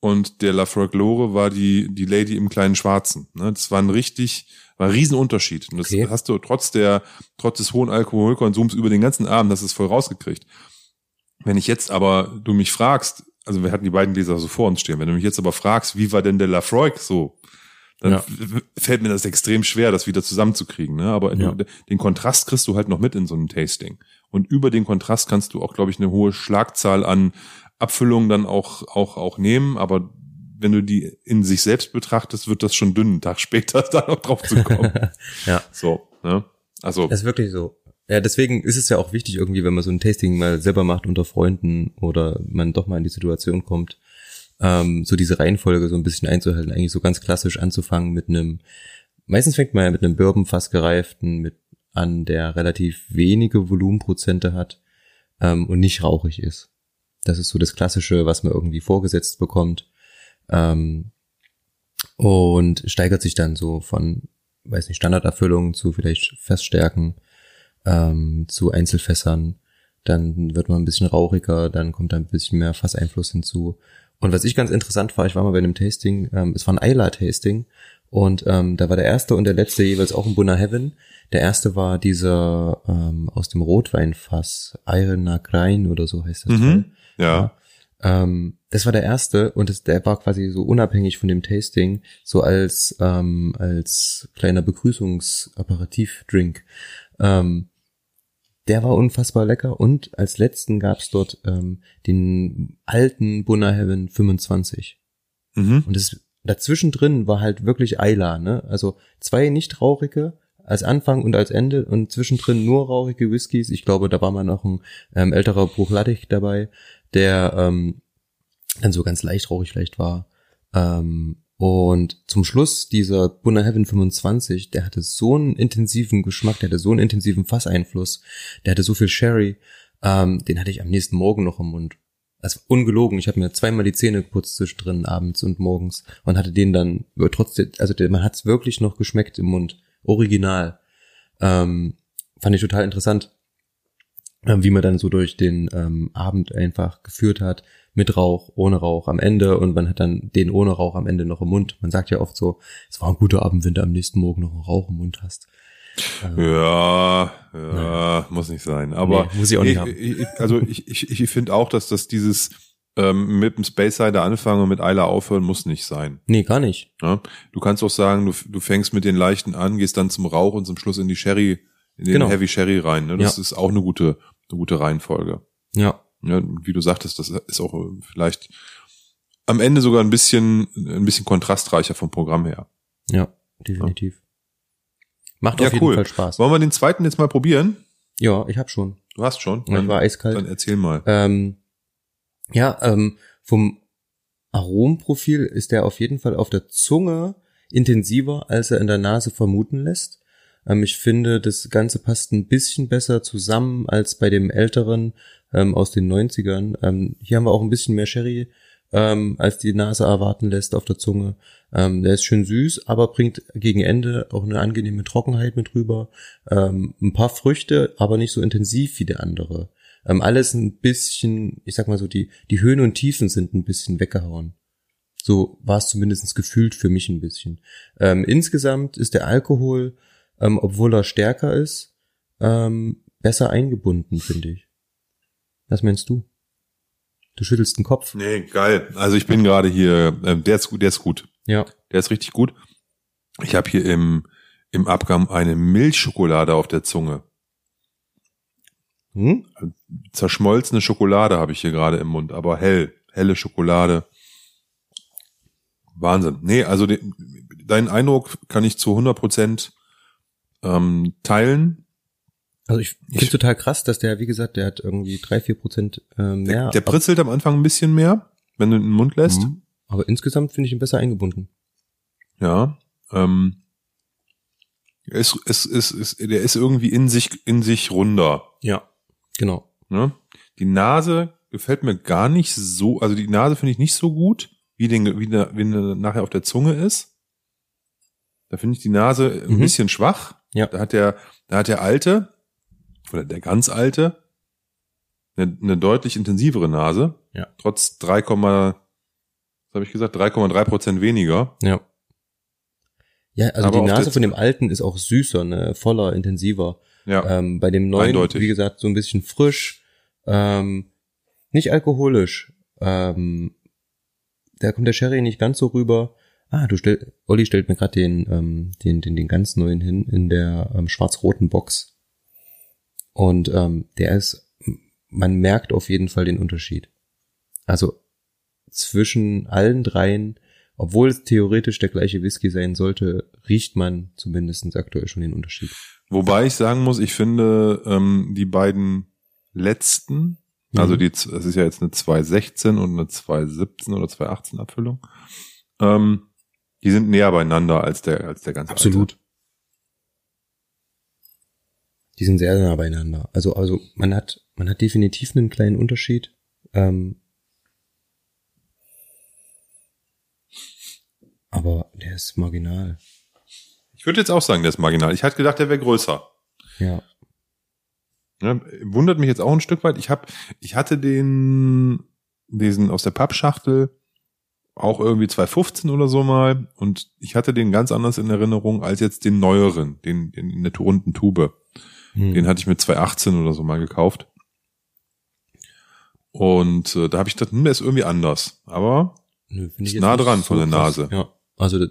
und der Lafroy Glore war die, die Lady im kleinen Schwarzen. Ne? Das war ein richtig, war ein Riesenunterschied. Und das Okay. hast du trotz der, trotz des hohen Alkoholkonsums über den ganzen Abend, das ist voll rausgekriegt. Wenn ich jetzt aber, du mich fragst, also wir hatten die beiden Gläser so vor uns stehen, wenn du mich jetzt aber fragst, wie war denn der Lafroy so, dann Ja. fällt mir das extrem schwer, das wieder zusammenzukriegen. Ne? Aber Ja. den Kontrast kriegst du halt noch mit in so einem Tasting. Und über den Kontrast kannst du auch, glaube ich, eine hohe Schlagzahl an Abfüllungen dann auch, auch, auch nehmen. Aber wenn du die in sich selbst betrachtest, wird das schon dünn, einen Tag später da noch drauf zu kommen. Ja. so, ne? Also, Das ist wirklich so. Ja, deswegen ist es ja auch wichtig irgendwie, wenn man so ein Tasting mal selber macht unter Freunden oder man doch mal in die Situation kommt, ähm, so diese Reihenfolge so ein bisschen einzuhalten, eigentlich so ganz klassisch anzufangen mit einem, meistens fängt man ja mit einem Bourbon fast gereiften mit an, der relativ wenige Volumenprozente hat ähm, und nicht rauchig ist. Das ist so das Klassische, was man irgendwie vorgesetzt bekommt. Ähm, und steigert sich dann so von, weiß nicht, Standarderfüllungen zu vielleicht Feststärken, ähm, zu Einzelfässern. Dann wird man ein bisschen rauchiger, dann kommt da ein bisschen mehr Fasseinfluss hinzu. Und was ich ganz interessant war, ich war mal bei einem Tasting, ähm, es war ein Isla-Tasting und ähm, da war der erste und der letzte jeweils auch ein Bunner Heaven. Der erste war dieser ähm, aus dem Rotweinfass, Iron Nagrein oder so heißt das. Mhm. Teil. ja. Ähm, das war der erste und das, der war quasi so unabhängig von dem Tasting, so als ähm, als kleiner Begrüßungsaperitivdrink. Ähm, der war unfassbar lecker und als letzten gab's dort ähm, den alten Bunner Heaven 25. Mhm. Und das dazwischen drin war halt wirklich Isla, ne? Also zwei nicht rauchige als Anfang und als Ende und zwischendrin nur rauchige Whiskys. Ich glaube, da war mal noch ein ähm, älterer Bruchlattig dabei, der ähm, dann so ganz leicht rauchig vielleicht war. Ähm, und zum Schluss dieser Bunner Heaven 25, der hatte so einen intensiven Geschmack, der hatte so einen intensiven Fasseinfluss, der hatte so viel Sherry, ähm, den hatte ich am nächsten Morgen noch im Mund. Also ungelogen, ich habe mir zweimal die Zähne geputzt zwischendrin abends und morgens und hatte den dann trotzdem, also man hat es wirklich noch geschmeckt im Mund, original. Ähm, fand ich total interessant, ähm, wie man dann so durch den ähm, Abend einfach geführt hat, mit Rauch, ohne Rauch am Ende und man hat dann den ohne Rauch am Ende noch im Mund. Man sagt ja oft so, es war ein guter Abend, wenn du am nächsten Morgen noch einen Rauch im Mund hast. Ja, ja, muss nicht sein. Aber Nee, muss ich auch nicht haben. ich, also ich, ich, ich finde auch, dass das dieses ähm, mit dem Space Sider anfangen und mit Eiler aufhören muss nicht sein. Nee, gar nicht. Ja? Du kannst auch sagen, du, du fängst mit den leichten an, gehst dann zum Rauch und zum Schluss in die Sherry, in den Genau. Heavy Sherry rein. Ne? Das Ja. ist auch eine gute, eine gute Reihenfolge. Ja, Ja, wie du sagtest, das ist auch äh, vielleicht am Ende sogar ein bisschen, ein bisschen kontrastreicher vom Programm her. ja, definitiv. Macht Ja, auf jeden cool. Fall Spaß. Wollen wir den zweiten jetzt mal probieren? Ja, ich hab schon. Du hast schon. Ich war eiskalt. dann erzähl mal. Ähm, ja, ähm, vom Aromprofil ist der auf jeden Fall auf der Zunge intensiver, als er in der Nase vermuten lässt. Ähm, ich finde, das Ganze passt ein bisschen besser zusammen als bei dem älteren ähm, aus den 90ern. Ähm, hier haben wir auch ein bisschen mehr Sherry, ähm, als die Nase erwarten lässt auf der Zunge. Ähm, der ist schön süß, aber bringt gegen Ende auch eine angenehme Trockenheit mit rüber. Ähm, ein paar Früchte, aber nicht so intensiv wie der andere. Ähm, alles ein bisschen, ich sag mal so, die, die Höhen und Tiefen sind ein bisschen weggehauen. So war es zumindest gefühlt für mich ein bisschen. Ähm, insgesamt ist der Alkohol, ähm, obwohl er stärker ist, ähm, besser eingebunden, finde ich. Was meinst du? Du schüttelst den Kopf. Nee, geil. Also ich bin gerade hier, ähm, der ist gut, der ist gut. Ja. Der ist richtig gut. Ich habe hier im, im Abgang eine Milchschokolade auf der Zunge. Hm? Zerschmolzene Schokolade habe ich hier gerade im Mund, aber hell, helle Schokolade. Wahnsinn. Nee, also de, deinen Eindruck kann ich zu 100 Prozent ähm, teilen. Also ich finde Ich- total krass, dass der, wie gesagt, der hat irgendwie drei, vier Prozent äh, mehr. Der, der pritzelt am Anfang ein bisschen mehr, wenn du ihn in den Mund lässt. Mhm. Aber insgesamt finde ich ihn besser eingebunden. Ja. Ähm, es, es, es, es, der ist irgendwie in sich, in sich runder. Ja. Genau. Ne? Die Nase gefällt mir gar nicht so, also die Nase finde ich nicht so gut, wie, den, wie, der, wie der nachher auf der Zunge ist. Da finde ich die Nase ein Mhm. bisschen schwach. Ja. Da hat der, da hat der alte, oder der ganz alte, eine, eine deutlich intensivere Nase. Ja. Trotz 3,3 Was habe ich gesagt? 3,3 Prozent weniger. Ja. Ja, also Aber die Nase von dem alten ist auch süßer, ne? voller, intensiver. Ja. Ähm, bei dem neuen, Eindeutig. wie gesagt, so ein bisschen frisch, ähm, nicht alkoholisch. Ähm, da kommt der Sherry nicht ganz so rüber. Ah, du stell, Olli stellt mir gerade den, ähm, den, den, den ganz neuen hin in der ähm, schwarz-roten Box. Und ähm, der ist, man merkt auf jeden Fall den Unterschied. Also zwischen allen dreien, obwohl es theoretisch der gleiche Whisky sein sollte, riecht man zumindest aktuell schon den Unterschied. Wobei ich sagen muss, ich finde ähm, die beiden letzten, also Mhm. die, es ist ja jetzt eine 216 und eine 217 oder 218 Abfüllung, ähm, die sind näher beieinander als der als der ganze Absolut. Die sind sehr nah beieinander. Also, also man hat, man hat definitiv einen kleinen Unterschied. Ähm, aber der ist marginal. Ich würde jetzt auch sagen, der ist marginal. Ich hatte gedacht, der wäre größer. Ja. Ja, wundert mich jetzt auch ein Stück weit. Ich habe, ich hatte den, diesen aus der Pappschachtel auch irgendwie 2015 oder so mal und ich hatte den ganz anders in Erinnerung als jetzt den neueren, den, den in der runden Tube. Hm. Den hatte ich mit 2018 oder so mal gekauft. Und äh, da habe ich gedacht, hm, der ist irgendwie anders. Aber Nö, ist nah dran von der krass. Nase. Ja, also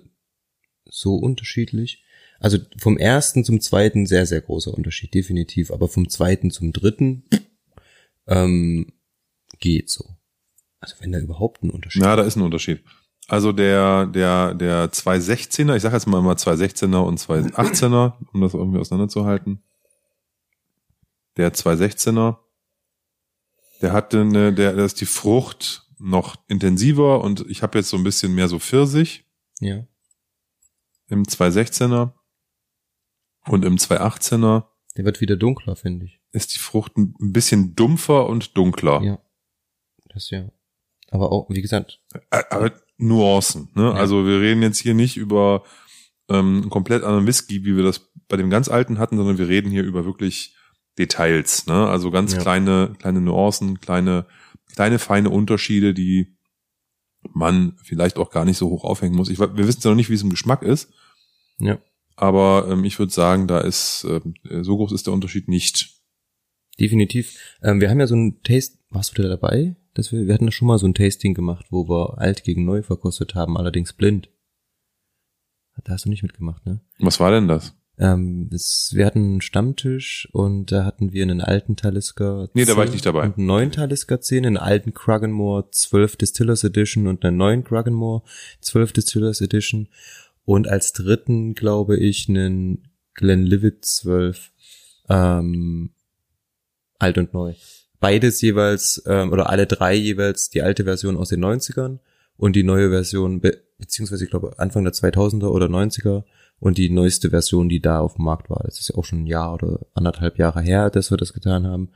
so unterschiedlich. Also vom ersten zum zweiten sehr, sehr großer Unterschied, definitiv. Aber vom zweiten zum dritten ähm, geht so. Also wenn da überhaupt ein Unterschied na, da ist ein Unterschied. Also der, der, der 216er, ich sage jetzt mal immer 216er und 218er, um das irgendwie auseinanderzuhalten. Der 216er, der hatte eine, der, da ist die Frucht noch intensiver und ich habe jetzt so ein bisschen mehr so Pfirsich Ja. im 216er und im 218er Der wird wieder dunkler, finde ich. ist die Frucht ein ein bisschen dumpfer und dunkler. Ja. Das ja. Aber auch, wie gesagt, Ä- Aber Nuancen, ne? Ja. Also wir reden jetzt hier nicht über ähm, einen komplett anderen Whisky, wie wir das bei dem ganz alten hatten, sondern wir reden hier über wirklich Details, ne? Also ganz Ja. kleine, kleine Nuancen, kleine, kleine feine Unterschiede, die man vielleicht auch gar nicht so hoch aufhängen muss. Ich, wir wissen ja noch nicht, wie es im Geschmack ist, ja, aber ähm, ich würde sagen, da ist ähm, so groß ist der Unterschied nicht. definitiv. Ähm, wir haben ja so ein Taste, warst du da dabei? Dass wir, wir hatten da schon mal so ein Tasting gemacht, wo wir alt gegen neu verkostet haben, allerdings blind. Da hast du nicht mitgemacht, ne? Was war denn das? Ähm, es, wir hatten einen Stammtisch und da hatten wir einen alten Talisker. Nee, da war 10 ich nicht dabei. Und einen neuen Talisker 10, einen alten Crugganmore 12 Distillers Edition und einen neuen Crugganmore 12 Distillers Edition. Und als dritten, glaube ich, einen Glenlivet 12, ähm, alt und neu. Beides jeweils, ähm, oder alle drei jeweils die alte Version aus den 90ern und die neue Version, be beziehungsweise ich glaube Anfang der 2000er oder 90er und die neueste Version, die da auf dem Markt war. Das ist ja auch schon ein Jahr oder anderthalb Jahre her, dass wir das getan haben.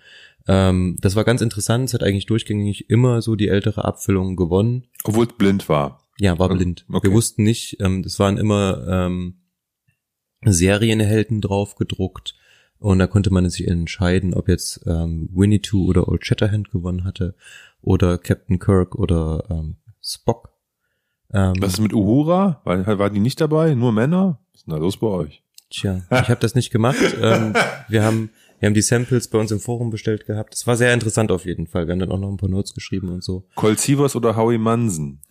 Ähm, das war ganz interessant. Es hat eigentlich durchgängig immer so die ältere Abfüllung gewonnen. Obwohl es blind war. Ja, war blind. okay. Wir wussten nicht, ähm, das waren immer ähm, Serienhelden drauf gedruckt und da konnte man sich entscheiden, ob jetzt ähm, Winnetou oder Old Shatterhand gewonnen hatte oder Captain Kirk oder ähm, Spock. Ähm, Was ist mit Uhura? War, war die nicht dabei? Nur Männer? Was ist denn da los bei euch? Tja, ich habe das nicht gemacht. ähm, wir haben wir haben die Samples bei uns im Forum bestellt gehabt. Es war sehr interessant auf jeden Fall. Wir haben dann auch noch ein paar Notes geschrieben und so. Colt Sievers oder Howie Manson?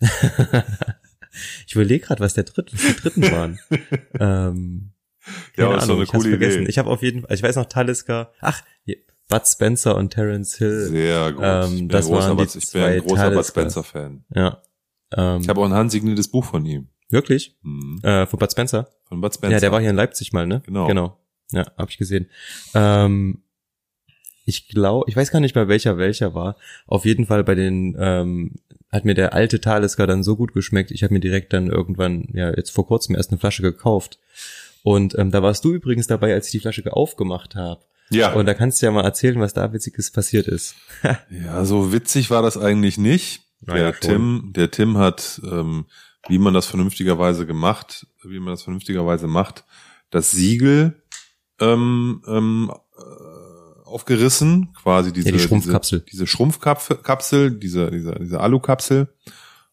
Ich überlege gerade, was der dritte, was die dritten waren. ähm, Ja, keine ist doch eine ich hab's coole vergessen. Idee. Ich habe auf jeden Fall, ich weiß noch Talisker. Ach, Bud Spencer und Terence Hill. Sehr gut. Ähm, das waren die Bud, ich bin ein großer Bud Talisker. Spencer-Fan. Ja. Ähm, Ich habe auch ein handsigniertes Buch von ihm. wirklich? Hm. Äh, von Bud Spencer? Von Bud Spencer. Ja, der war hier in Leipzig mal, ne? Genau. Genau. Ja, habe ich gesehen. Ähm, ich glaube, ich weiß gar nicht mehr welcher welcher war. Auf jeden Fall bei den ähm, hat mir der alte Talisker dann so gut geschmeckt. Ich habe mir direkt dann irgendwann, ja, jetzt vor kurzem erst eine Flasche gekauft. Und ähm, da warst du übrigens dabei, als ich die Flasche aufgemacht habe. ja. Und da kannst du ja mal erzählen, was da witziges passiert ist. ja, so witzig war das eigentlich nicht. Naja, der schon. Tim, der Tim hat, ähm, wie man das vernünftigerweise gemacht, wie man das vernünftigerweise macht, das Siegel ähm, ähm, äh, aufgerissen, quasi diese die Schrumpfkapsel. diese, diese Schrumpfkapsel, diese diese diese Alukapsel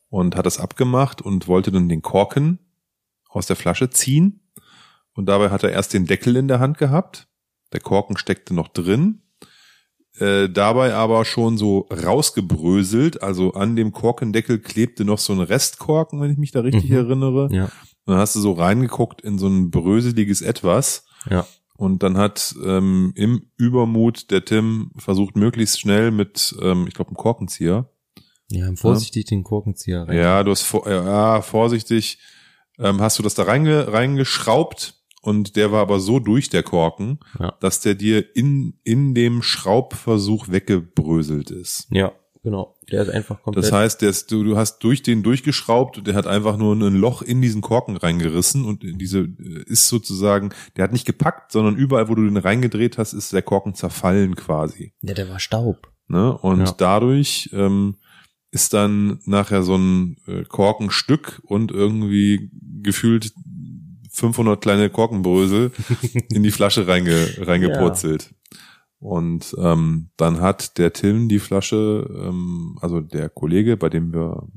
und hat das abgemacht und wollte dann den Korken aus der Flasche ziehen. Und dabei hat er erst den Deckel in der Hand gehabt. Der Korken steckte noch drin. Äh, dabei aber schon so rausgebröselt. Also an dem Korkendeckel klebte noch so ein Restkorken, wenn ich mich da richtig Mhm. erinnere. Ja. Und dann hast du so reingeguckt in so ein bröseliges Etwas. Ja. Und dann hat ähm, im Übermut der Tim versucht, möglichst schnell mit, ähm, ich glaube, einem Korkenzieher. Ja, vorsichtig den Korkenzieher rein. Ja, du hast vor, ja, vorsichtig, ähm, hast du das da reinge, reingeschraubt und der war aber so durch der Korken, Ja. dass der dir in, in dem Schraubversuch weggebröselt ist. Ja, genau. Der ist einfach komplett. Das heißt, der ist, du, du hast durch den durchgeschraubt und der hat einfach nur ein Loch in diesen Korken reingerissen und diese äh, ist sozusagen, der hat nicht gepackt, sondern überall, wo du den reingedreht hast, ist der Korken zerfallen quasi. ja, der war Staub. Ne? Und Ja. dadurch ähm, ist dann nachher so ein äh, Korkenstück und irgendwie gefühlt 500 kleine Korkenbrösel in die Flasche reinge, reingepurzelt. Und ähm, dann hat der Tim die Flasche, ähm, also der Kollege, bei dem wir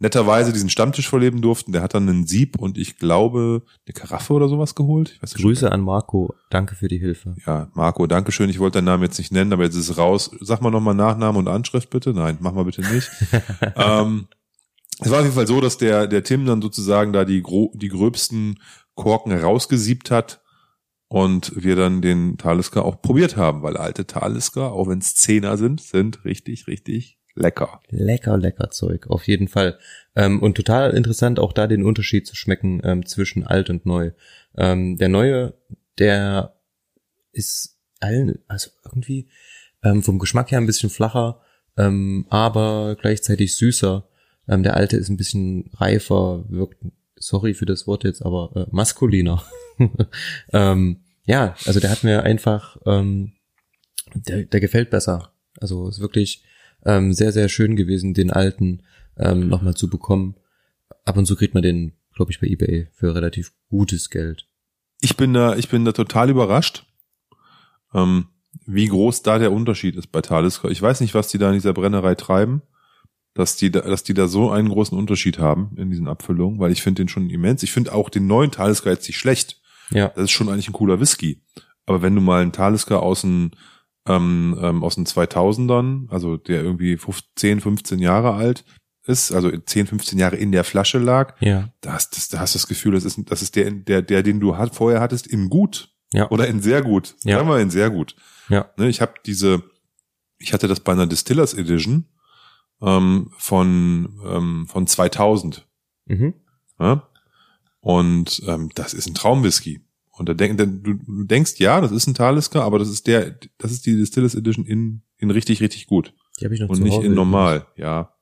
netterweise diesen Stammtisch verleben durften, der hat dann einen Sieb und ich glaube eine Karaffe oder sowas geholt. Ich weiß nicht, Grüße an Marco. Danke für die Hilfe. ja, Marco, Dankeschön. Ich wollte deinen Namen jetzt nicht nennen, aber jetzt ist es raus. Sag mal nochmal Nachname und Anschrift bitte. Nein, mach mal bitte nicht. ähm, es war auf jeden Fall so, dass der, der Tim dann sozusagen da die, gro die gröbsten Korken rausgesiebt hat und wir dann den Talisker auch probiert haben, weil alte Talisker, auch wenn es Zehner sind, sind richtig, richtig lecker. Lecker, lecker Zeug, auf jeden Fall. Ähm, und total interessant, auch da den Unterschied zu schmecken ähm, zwischen alt und neu. Ähm, der neue, der ist allen, also irgendwie ähm, vom Geschmack her ein bisschen flacher, ähm, aber gleichzeitig süßer. Ähm, der alte ist ein bisschen reifer, wirkt, sorry für das Wort jetzt, aber äh, maskuliner. ähm, ja, also der hat mir einfach, ähm, der, der gefällt besser. Also ist wirklich ähm, sehr, sehr schön gewesen, den alten ähm, nochmal zu bekommen. Ab und zu kriegt man den, glaube ich, bei eBay für relativ gutes Geld. Ich bin da, ich bin da total überrascht, ähm, wie groß da der Unterschied ist bei Talisker. Ich weiß nicht, was die da in dieser Brennerei treiben, dass die da, dass die da so einen großen Unterschied haben in diesen Abfüllungen, weil ich finde den schon immens. Ich finde auch den neuen Talisker jetzt nicht schlecht. Ja, Das ist schon eigentlich ein cooler Whisky. Aber wenn du mal einen Talisker aus den, ähm, ähm, aus den 2000ern, also der irgendwie 15, 15 Jahre alt ist, also 10, 15 Jahre in der Flasche lag, ja, da hast, das, da hast du das Gefühl, das ist, das ist der, der, der, den du hat, vorher hattest, in gut. Ja. Oder in sehr gut. Ja. Sagen wir in sehr gut. Ja. Ne, ich habe diese, ich hatte das bei einer Distillers Edition ähm, von, ähm, von 2000. mhm. Ja? Und ähm, das ist ein Traumwhisky. Und da denk, du, du denkst, ja, das ist ein Talisker, aber das ist der, das ist die Distillers Edition in, in richtig, richtig gut. die habe ich noch Und nicht Hause in normal, ja.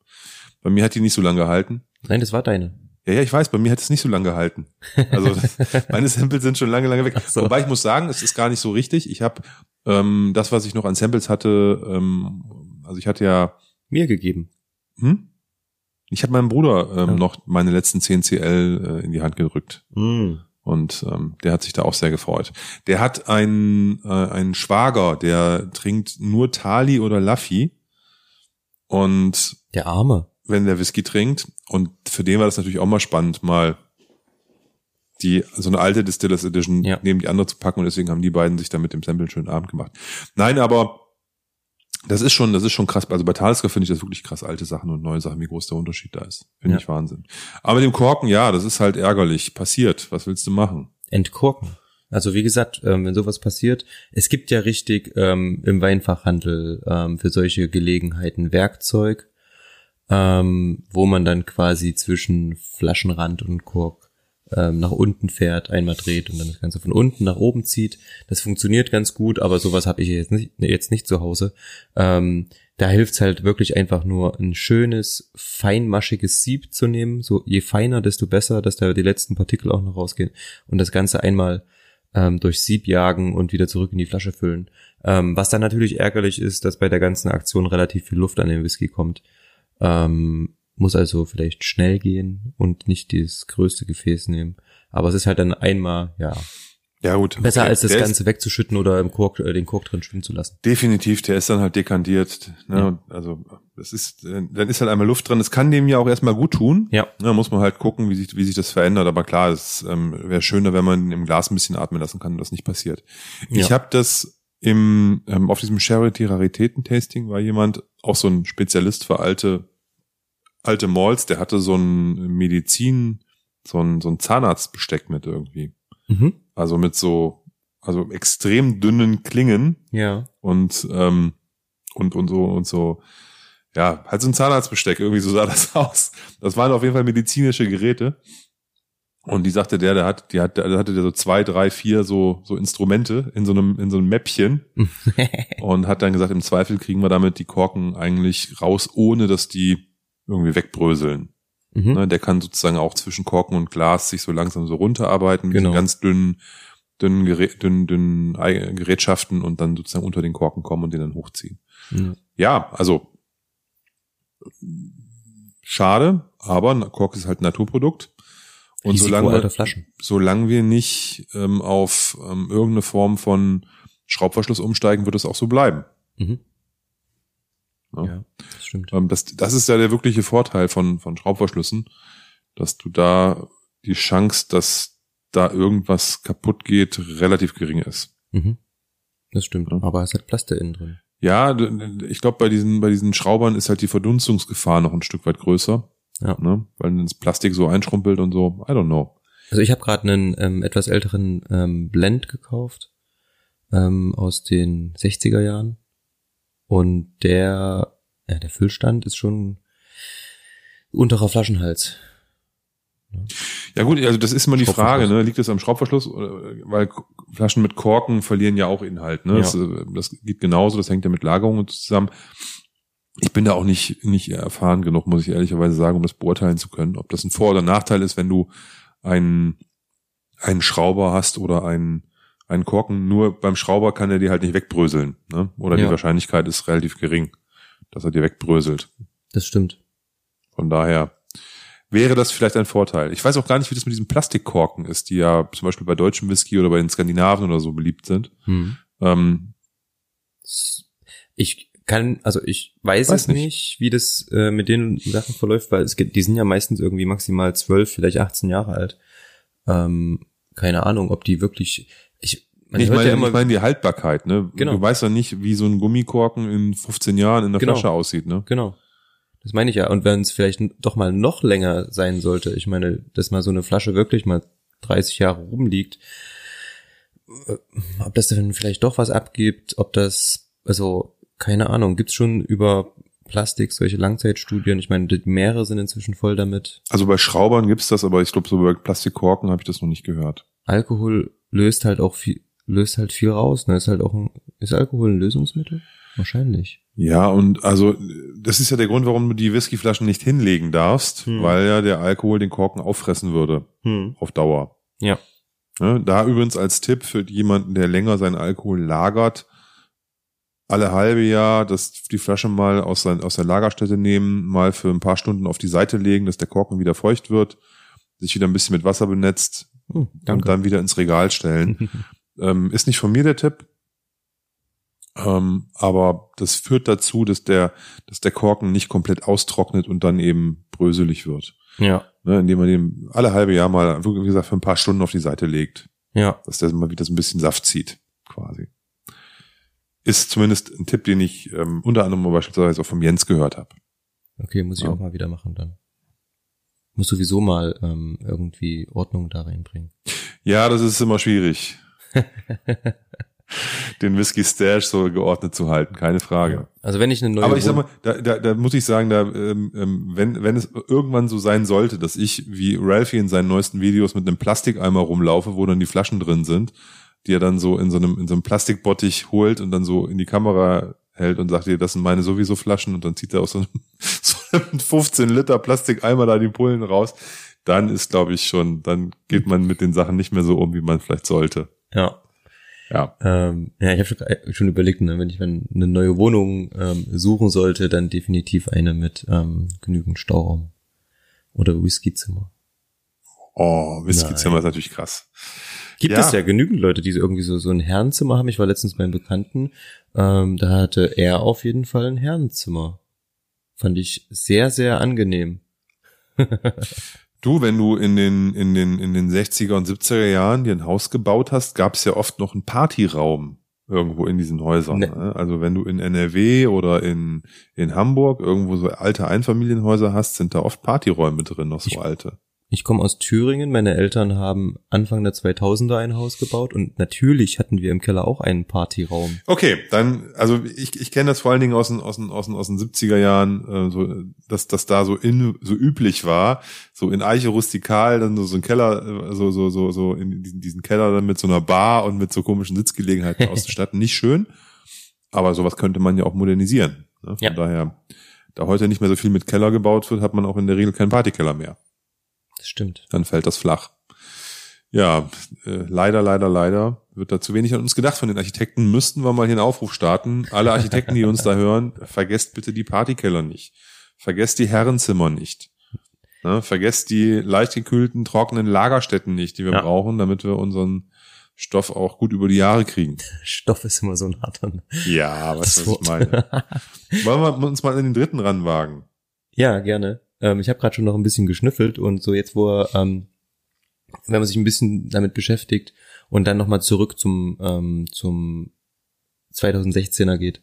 Bei mir hat die nicht so lange gehalten. Nein, das war deine. Ja, ja, ich weiß, bei mir hat es nicht so lange gehalten. Also meine Samples sind schon lange, lange weg. So. Wobei ich muss sagen, es ist gar nicht so richtig. Ich habe ähm, das, was ich noch an Samples hatte, ähm, also ich hatte ja, Mir gegeben. hm? Ich habe meinem Bruder ähm, Ja. noch meine letzten 10 CL äh, in die Hand gedrückt. Mm. Und ähm, der hat sich da auch sehr gefreut. Der hat einen, äh, einen Schwager, der trinkt nur Tali oder Laffy. Und Der Arme. wenn der Whisky trinkt. Und für den war das natürlich auch mal spannend, mal die so eine alte Distillers Edition Ja. neben die andere zu packen und deswegen haben die beiden sich da mit dem Sample einen schönen Abend gemacht. Nein, aber das ist schon, das ist schon krass. Also bei Talisker finde ich das wirklich krass, alte Sachen und neue Sachen, wie groß der Unterschied da ist. Finde Ja. ich Wahnsinn. Aber mit dem Korken, ja, das ist halt ärgerlich. Passiert. Was willst du machen? Entkorken. Also wie gesagt, ähm, wenn sowas passiert, es gibt ja richtig ähm, im Weinfachhandel ähm, für solche Gelegenheiten Werkzeug, ähm, wo man dann quasi zwischen Flaschenrand und Kork ähm, nach unten fährt, einmal dreht und dann das Ganze von unten nach oben zieht. Das funktioniert ganz gut, aber sowas habe ich jetzt nicht, jetzt nicht zu Hause. Ähm, da hilft's halt wirklich einfach nur ein schönes, feinmaschiges Sieb zu nehmen. So je feiner, desto besser, dass da die letzten Partikel auch noch rausgehen und das Ganze einmal ähm, durch Sieb jagen und wieder zurück in die Flasche füllen. Ähm, was dann natürlich ärgerlich ist, dass bei der ganzen Aktion relativ viel Luft an den Whisky kommt. Ähm, muss also vielleicht schnell gehen und nicht das größte Gefäß nehmen. Aber es ist halt dann einmal, ja, Ja, gut. Besser okay. als das Der Ganze wegzuschütten oder im Kork, äh, den Kork drin schwimmen zu lassen. Definitiv, der ist dann halt dekantiert. Ne? Ja. Also das ist, äh, dann ist halt einmal Luft drin. Es kann dem ja auch erstmal gut tun. Ja. Da muss man halt gucken, wie sich, wie sich das verändert. Aber klar, es ähm, wäre schöner, wenn man im Glas ein bisschen atmen lassen kann und das nicht passiert. Ich Ja. habe das im ähm, auf diesem Charity Raritäten Tasting war jemand auch so ein Spezialist für alte alte Malls. Der hatte so ein Medizin, so ein so ein Zahnarztbesteck mit irgendwie. Mhm. Also mit so also extrem dünnen Klingen Ja. und ähm, und und so und so ja halt so ein Zahnarztbesteck irgendwie so sah das aus das waren auf jeden Fall medizinische Geräte und die sagte der der hat die hat der hatte der so zwei drei vier so so Instrumente in so einem in so einem Mäppchen und hat dann gesagt im Zweifel kriegen wir damit die Korken eigentlich raus ohne dass die irgendwie wegbröseln mhm. Ne, der kann sozusagen auch zwischen Korken und Glas sich so langsam so runterarbeiten mit Genau. ganz dünnen, dünnen, Gerät, dünnen, dünnen Gerätschaften und dann sozusagen unter den Korken kommen und den dann hochziehen. Ja. Ja, also schade, aber Kork ist halt ein Naturprodukt. Und Risiko solange alter wir, Flaschen. solange wir nicht ähm, auf ähm, irgendeine Form von Schraubverschluss umsteigen, wird es auch so bleiben. Mhm. Ja. Ja, das stimmt. Ähm, das, das ist ja der wirkliche Vorteil von, von Schraubverschlüssen, dass du da die Chance, dass da irgendwas kaputt geht, relativ gering ist. Mhm. Das stimmt. Ja. Aber es hat Plaste innen drin. Ja, ich glaube, bei diesen, bei diesen Schraubern ist halt die Verdunstungsgefahr noch ein Stück weit größer. Ja. Ne? Weil das Plastik so einschrumpelt und so. I don't know. Also ich habe gerade einen ähm, etwas älteren ähm, Blend gekauft ähm, aus den 60er Jahren und der ja, der Füllstand ist schon unterer Flaschenhals. Ja gut, also das ist immer die Frage, ne? liegt es am Schraubverschluss? Oder- Weil Flaschen mit Korken verlieren ja auch Inhalt. Ne? Ja. Das, das geht genauso, das hängt ja mit Lagerungen zusammen. Ich bin da auch nicht, nicht erfahren genug, muss ich ehrlicherweise sagen, um das beurteilen zu können, ob das ein Vor- oder Nachteil ist, wenn du einen, einen Schrauber hast oder einen, einen Korken. Nur beim Schrauber kann er dir halt nicht wegbröseln. Ne? Oder die Ja. Wahrscheinlichkeit ist relativ gering, dass er dir wegbröselt. Das stimmt. Von daher wäre das vielleicht ein Vorteil. Ich weiß auch gar nicht, wie das mit diesen Plastikkorken ist, die ja zum Beispiel bei deutschem Whisky oder bei den Skandinaven oder so beliebt sind. Hm. Ähm, Ich kann, also ich weiß, Weiß es nicht. nicht. wie das äh, mit den Sachen verläuft, weil es gibt, die sind ja meistens irgendwie maximal zwölf, vielleicht 18 Jahre alt. Ähm, keine Ahnung, ob die wirklich. Ich, man ich meine, ja immer, ich meine die Haltbarkeit. Ne? Genau. Du weißt ja nicht, wie so ein Gummikorken in 15 Jahren in der Genau. Flasche aussieht. Ne? Genau. Das meine ich ja. Und wenn es vielleicht doch mal noch länger sein sollte, ich meine, dass mal so eine Flasche wirklich mal 30 Jahre rumliegt, äh, ob das dann vielleicht doch was abgibt, ob das, also keine Ahnung, gibt's schon über Plastik solche Langzeitstudien? Ich meine, die Meere sind inzwischen voll damit. Also bei Schraubern gibt's das, aber ich glaube, so bei Plastikkorken habe ich das noch nicht gehört. Alkohol löst halt auch viel, löst halt viel raus. Ne? Ist halt auch ein, ist Alkohol ein Lösungsmittel? Wahrscheinlich. Ja, und also das ist ja der Grund, warum du die Whiskyflaschen nicht hinlegen darfst, Hm. weil ja der Alkohol den Korken auffressen würde Hm. auf Dauer. Ja. Ne, da übrigens als Tipp für jemanden, der länger seinen Alkohol lagert, alle halbe Jahr das, die Flasche mal aus, sein, aus der Lagerstätte nehmen, mal für ein paar Stunden auf die Seite legen, dass der Korken wieder feucht wird, sich wieder ein bisschen mit Wasser benetzt Hm, und dann wieder ins Regal stellen. ähm, ist nicht von mir der Tipp, ähm, aber das führt dazu, dass der, dass der Korken nicht komplett austrocknet und dann eben bröselig wird. ja. Ne, indem man den alle halbe Jahr mal, wie gesagt, für ein paar Stunden auf die Seite legt Ja. dass der mal wieder so ein bisschen Saft zieht, quasi. Ist zumindest ein Tipp, den ich ähm, unter anderem beispielsweise auch vom Jens gehört habe. Okay, muss ich Ja. auch mal wieder machen dann. Muss sowieso mal ähm, irgendwie Ordnung da reinbringen. Ja, das ist immer schwierig, den Whisky Stash so geordnet zu halten, keine Frage. Also wenn ich eine neue Aber ich sag mal, da, da, da muss ich sagen, da, ähm, ähm, wenn, wenn es irgendwann so sein sollte, dass ich wie Ralphie in seinen neuesten Videos mit einem Plastikeimer rumlaufe, wo dann die Flaschen drin sind, die er dann so in so einem, in so einem Plastikbottich holt und dann so in die Kamera hält und sagt dir, das sind meine sowieso Flaschen und dann zieht er aus so einem, so einem 15 Liter Plastikeimer da die Pullen raus, dann ist, glaube ich, schon, dann geht man mit den Sachen nicht mehr so um, wie man vielleicht sollte. Ja, Ja. ähm, ja, ich habe schon, äh, schon überlegt, ne, wenn ich dann eine neue Wohnung ähm, suchen sollte, dann definitiv eine mit ähm, genügend Stauraum oder Whiskyzimmer. Oh, Whiskyzimmer Nein. ist natürlich krass. Gibt Ja. es ja genügend Leute, die so irgendwie so, so ein Herrenzimmer haben. Ich war letztens beim Bekannten, ähm, da hatte er auf jeden Fall ein Herrenzimmer. Fand ich sehr, sehr angenehm. Du, wenn du in den, in den, in den 60er und 70er Jahren dir ein Haus gebaut hast, gab es ja oft noch einen Partyraum irgendwo in diesen Häusern. Ne. Ne? Also wenn du in NRW oder in, in Hamburg irgendwo so alte Einfamilienhäuser hast, sind da oft Partyräume drin, noch so Ich- alte. Ich komme aus Thüringen. Meine Eltern haben Anfang der 2000er ein Haus gebaut und natürlich hatten wir im Keller auch einen Partyraum. Okay, dann, also ich, ich kenne das vor allen Dingen aus den, aus den, aus den, aus den 70er Jahren, äh, so, dass das da so in, so üblich war, so in Eiche rustikal, dann so, so ein Keller, äh, so, so, so, so in diesen, diesen Keller dann mit so einer Bar und mit so komischen Sitzgelegenheiten auszustatten. Nicht schön, aber sowas könnte man ja auch modernisieren. Ne? Von Ja. daher, da heute nicht mehr so viel mit Keller gebaut wird, hat man auch in der Regel keinen Partykeller mehr. Das stimmt. Dann fällt das flach. Ja, äh, leider, leider, leider wird da zu wenig an uns gedacht von den Architekten. Müssten wir mal hier einen Aufruf starten. Alle Architekten, die uns da hören, vergesst bitte die Partykeller nicht. Vergesst die Herrenzimmer nicht. Ne, vergesst die leicht gekühlten, trockenen Lagerstätten nicht, die wir Ja. brauchen, damit wir unseren Stoff auch gut über die Jahre kriegen. Stoff ist immer so ein harter. Ja, weißt du, was Wort. ich meine? Wollen wir uns mal in den dritten ranwagen? Ja, gerne. Ähm, ich habe gerade schon noch ein bisschen geschnüffelt und so jetzt, wo er, ähm, wenn man sich ein bisschen damit beschäftigt und dann nochmal zurück zum, ähm, zum 2016er geht,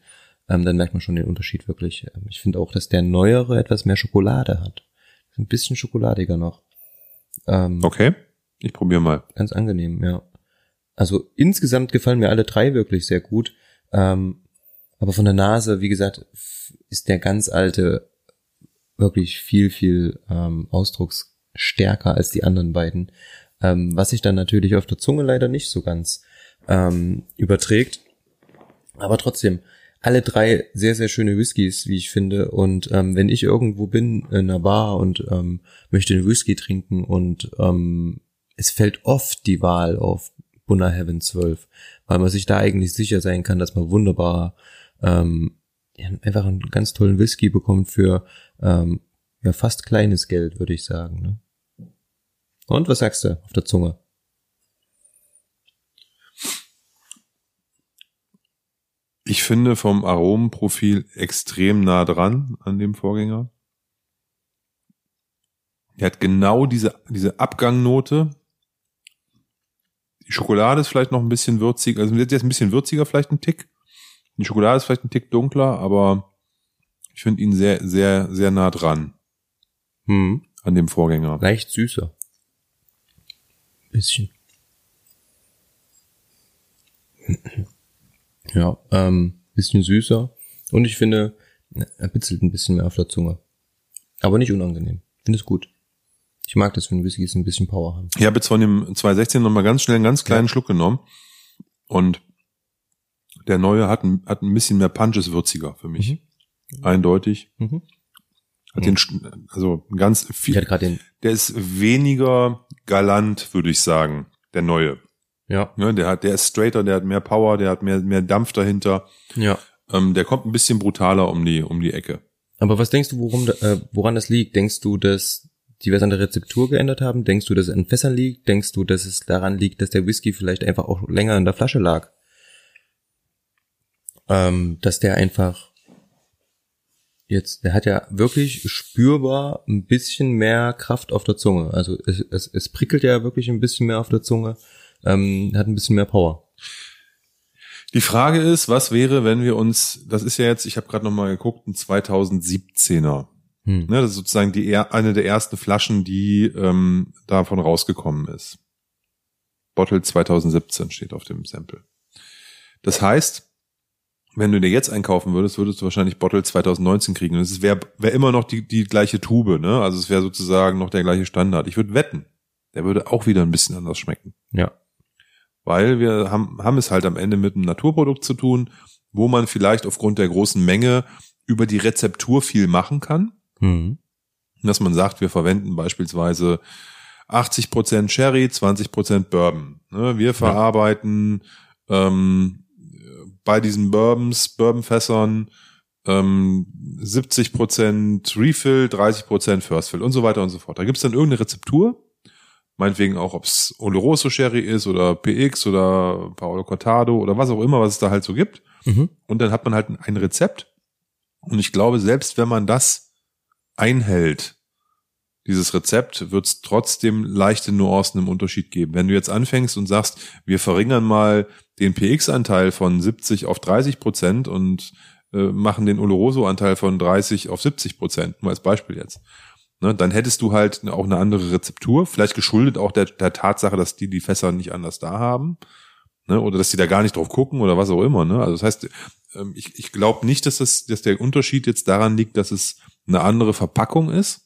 ähm, dann merkt man schon den Unterschied wirklich. Ähm, ich finde auch, dass der neuere etwas mehr Schokolade hat. Ein bisschen schokoladiger noch. Ähm, Okay, ich probiere mal. Ganz angenehm, ja. Also insgesamt gefallen mir alle drei wirklich sehr gut. Ähm, aber von der Nase, wie gesagt, ist der ganz alte wirklich viel, viel ähm, ausdrucksstärker als die anderen beiden. Ähm, was sich dann natürlich auf der Zunge leider nicht so ganz ähm, überträgt. Aber trotzdem, alle drei sehr, sehr schöne Whiskys, wie ich finde. Und ähm, wenn ich irgendwo bin in einer Bar und ähm, möchte einen Whisky trinken und ähm, es fällt oft die Wahl auf Bunner Heaven 12, weil man sich da eigentlich sicher sein kann, dass man wunderbar ähm, einfach einen ganz tollen Whisky bekommt für ähm, ja fast kleines Geld, würde ich sagen. Ne? Und was sagst du auf der Zunge? Ich finde vom Aromenprofil extrem nah dran an dem Vorgänger. Er hat genau diese, diese Abgangnote. Die Schokolade ist vielleicht noch ein bisschen würzig, also jetzt ein bisschen würziger vielleicht ein Tick. Die Schokolade ist vielleicht ein Tick dunkler, aber ich finde ihn sehr, sehr, sehr nah dran Hm. an dem Vorgänger. Leicht süßer. Bisschen. Ja, ähm, bisschen süßer. Und ich finde, er bitzelt ein bisschen mehr auf der Zunge. Aber nicht unangenehm. Finde es gut. Ich mag das, wenn Whiskys ein bisschen Power haben. Ich habe jetzt von dem 216 noch mal ganz schnell einen ganz kleinen Schluck genommen und der neue hat ein, hat ein bisschen mehr Punch, ist würziger für mich. Eindeutig. Mhm. Hat den, Sch- also ganz viel, den, der ist weniger galant, würde ich sagen, der neue. ja, Ne, der hat, der ist straighter, der hat mehr Power, der hat mehr, mehr Dampf dahinter. ja. Ähm, der kommt ein bisschen brutaler um die, um die Ecke. Aber was denkst du, worum, äh, woran das liegt? Denkst du, dass die was an der Rezeptur geändert haben? Denkst du, dass es an Fässern liegt? Denkst du, dass es daran liegt, dass der Whisky vielleicht einfach auch länger in der Flasche lag? Ähm, dass der einfach jetzt, der hat ja wirklich spürbar ein bisschen mehr Kraft auf der Zunge. Also es, es, es prickelt ja wirklich ein bisschen mehr auf der Zunge, ähm, hat ein bisschen mehr Power. Die Frage ist, was wäre, wenn wir uns, das ist ja jetzt, ich habe gerade noch mal geguckt, ein 2017er. Hm. Ne, das ist sozusagen die, eine der ersten Flaschen, die ähm, davon rausgekommen ist. Bottle 2017 steht auf dem Sample. Das heißt, wenn du dir jetzt einkaufen würdest, würdest du wahrscheinlich Bottle 2019 kriegen. Und es wäre wär immer noch die, die gleiche Tube, ne? Also es wäre sozusagen noch der gleiche Standard. Ich würde wetten, der würde auch wieder ein bisschen anders schmecken. Ja. Weil wir haben, haben es halt am Ende mit einem Naturprodukt zu tun, wo man vielleicht aufgrund der großen Menge über die Rezeptur viel machen kann Hm. dass man sagt, wir verwenden beispielsweise 80% Sherry, 20% Bourbon. Ne, Wir verarbeiten ähm, bei diesen Bourbons, Bourbonfässern ähm, 70% Refill, 30% First Fill und so weiter und so fort. Da gibt's dann irgendeine Rezeptur, meinetwegen auch, ob es Oloroso Sherry ist oder PX oder Paolo Cortado oder was auch immer, was es da halt so gibt. Mhm. Und dann hat man halt ein Rezept. Und ich glaube, selbst wenn man das einhält, dieses Rezept, wird es trotzdem leichte Nuancen im Unterschied geben. Wenn du jetzt anfängst und sagst, wir verringern mal den PX-Anteil von 70 auf 30 Prozent und äh, machen den Oloroso-Anteil von 30 auf 70 Prozent, nur als Beispiel jetzt. Ne, dann hättest du halt auch eine andere Rezeptur, vielleicht geschuldet auch der, der Tatsache, dass die die Fässer nicht anders da haben, ne, oder dass die da gar nicht drauf gucken oder was auch immer. Ne? Also das heißt, ähm, ich, ich glaube nicht, dass das, dass der Unterschied jetzt daran liegt, dass es eine andere Verpackung ist,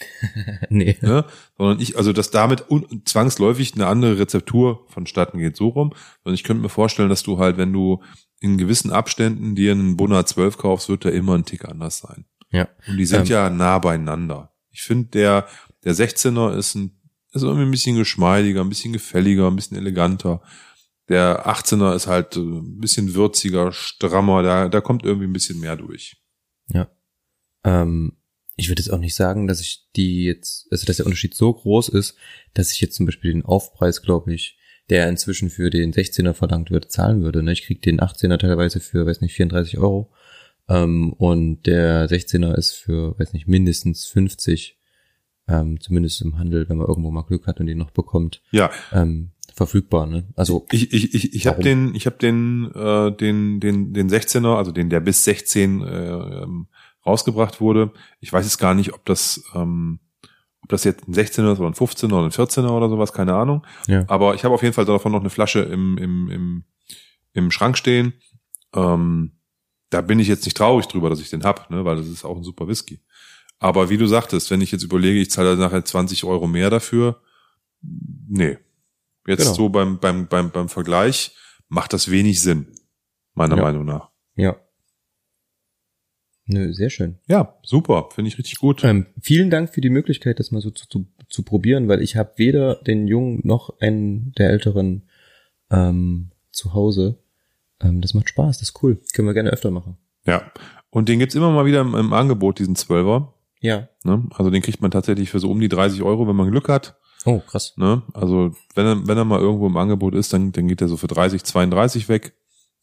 nee. ne? sondern ich, also dass damit zwangsläufig eine andere Rezeptur vonstatten geht, so rum. Und ich könnte mir vorstellen, dass du halt, wenn du in gewissen Abständen dir einen Bunner 12 kaufst, wird der immer ein Tick anders sein. Ja. Und die sind Ähm. ja nah beieinander. Ich finde, der, der 16er ist ein, ist irgendwie ein bisschen geschmeidiger, ein bisschen gefälliger, ein bisschen eleganter. Der 18er ist halt äh, ein bisschen würziger, strammer, da, da kommt irgendwie ein bisschen mehr durch. Ähm, ich würde jetzt auch nicht sagen, dass ich die jetzt, also dass der Unterschied so groß ist, dass ich jetzt zum Beispiel den Aufpreis, glaube ich, der inzwischen für den 16er verlangt wird, zahlen würde. Ne? Ich krieg den 18er teilweise für, weiß nicht, 34 Euro. Ähm, und der 16er ist für, weiß nicht, mindestens 50, ähm, zumindest im Handel, wenn man irgendwo mal Glück hat und den noch bekommt, Ja, ähm, verfügbar. Ne? Also ich, ich, ich, ich habe den, ich habe den, äh, den, den, den 16er, also den, der bis 16 äh, ähm, rausgebracht wurde. Ich weiß jetzt gar nicht, ob das, ähm, ob das jetzt ein 16er ist oder ein 15er oder ein 14er oder sowas, keine Ahnung. ja, Aber ich habe auf jeden Fall davon noch eine Flasche im, im, im, im Schrank stehen. Ähm, da bin ich jetzt nicht traurig drüber, dass ich den hab, ne, weil das ist auch ein super Whisky. Aber wie du sagtest, wenn ich jetzt überlege, ich zahle nachher 20 Euro mehr dafür, nee. Jetzt Genau. so beim, beim, beim, beim Vergleich macht das wenig Sinn, meiner Ja. Meinung nach. ja. Nö, sehr schön. Ja, super, finde ich richtig gut. Ähm, vielen Dank für die Möglichkeit, das mal so zu, zu, zu probieren, weil ich habe weder den Jungen noch einen der Älteren ähm, zu Hause. Ähm, das macht Spaß, das ist cool. Können wir gerne öfter machen. Ja. Und den gibt's immer mal wieder im, im Angebot, diesen Zwölfer. Ja. Ne? Also den kriegt man tatsächlich für so um die 30 Euro, wenn man Glück hat. Oh, krass. Ne? Also wenn er, wenn er mal irgendwo im Angebot ist, dann, dann geht er so für 30, 32 weg.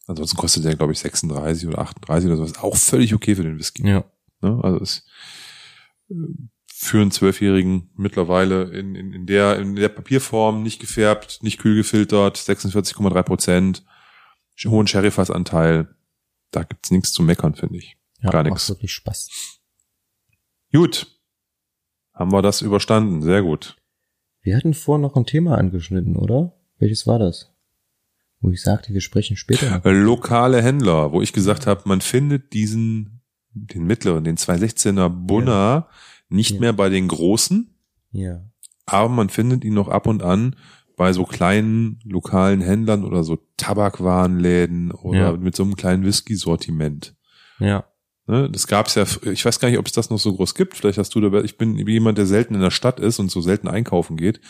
Ansonsten kostet der, glaube ich, 36 oder 38 oder sowas. Auch völlig okay für den Whisky. Ja. Ne? Also ist äh, für einen Zwölfjährigen mittlerweile in, in, in, der, in der Papierform nicht gefärbt, nicht kühl gefiltert, 46,3 Prozent, hohen Sherryfassanteil. Da gibt's nichts zu meckern, finde ich. ja Gar macht nix. wirklich Spaß. Gut. Haben wir das überstanden. Sehr gut. Wir hatten vorhin noch ein Thema angeschnitten, oder? Welches war das? Wo ich sagte, wir sprechen später. Äh, Lokale Händler, wo ich gesagt habe, man findet diesen, den mittleren, den 216er Bunner nicht Ja. mehr bei den großen, Ja. aber man findet ihn noch ab und an bei so kleinen lokalen Händlern oder so Tabakwarenläden oder Ja. mit so einem kleinen Whisky-Sortiment. Ja. Ne, das gab's ja, ich weiß gar nicht, ob es das noch so groß gibt. Vielleicht hast du da, ich bin jemand, der selten in der Stadt ist und so selten einkaufen geht.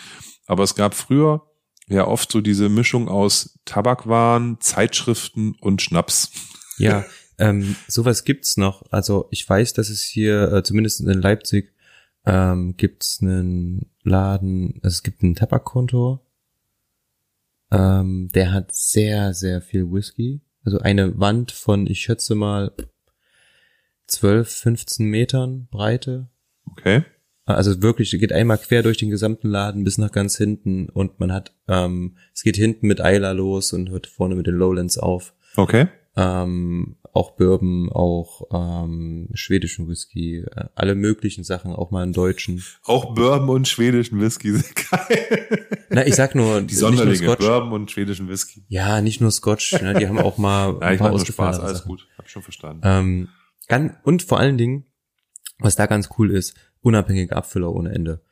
Aber es gab früher ja oft so diese Mischung aus Tabakwaren, Zeitschriften und Schnaps. Ja, ähm, sowas gibt's noch. Also ich weiß, dass es hier, äh, zumindest in Leipzig, ähm, gibt's einen Laden, also es gibt einen Tabakkontor, ähm, der hat sehr, sehr viel Whisky. Also eine Wand von, ich schätze mal, 12, 15 Metern Breite. Okay. Also wirklich, geht einmal quer durch den gesamten Laden bis nach ganz hinten und man hat, ähm, es geht hinten mit Eiler los und hört vorne mit den Lowlands auf Okay. ähm, auch Bourbon, auch ähm, schwedischen Whisky, äh, alle möglichen Sachen, auch mal einen deutschen. Auch Bourbon und schwedischen Whisky sind geil. Na, ich sag nur, Die nicht nur Sonderlinge, Scotch. Bourbon und schwedischen Whisky. Ja, nicht nur Scotch, ne, die haben auch mal Ja, ein ich paar nur Spaß, alles Sachen. gut. Hab schon verstanden. Ähm, gan- und vor allen Dingen, was da ganz cool ist, unabhängige Abfüller ohne Ende.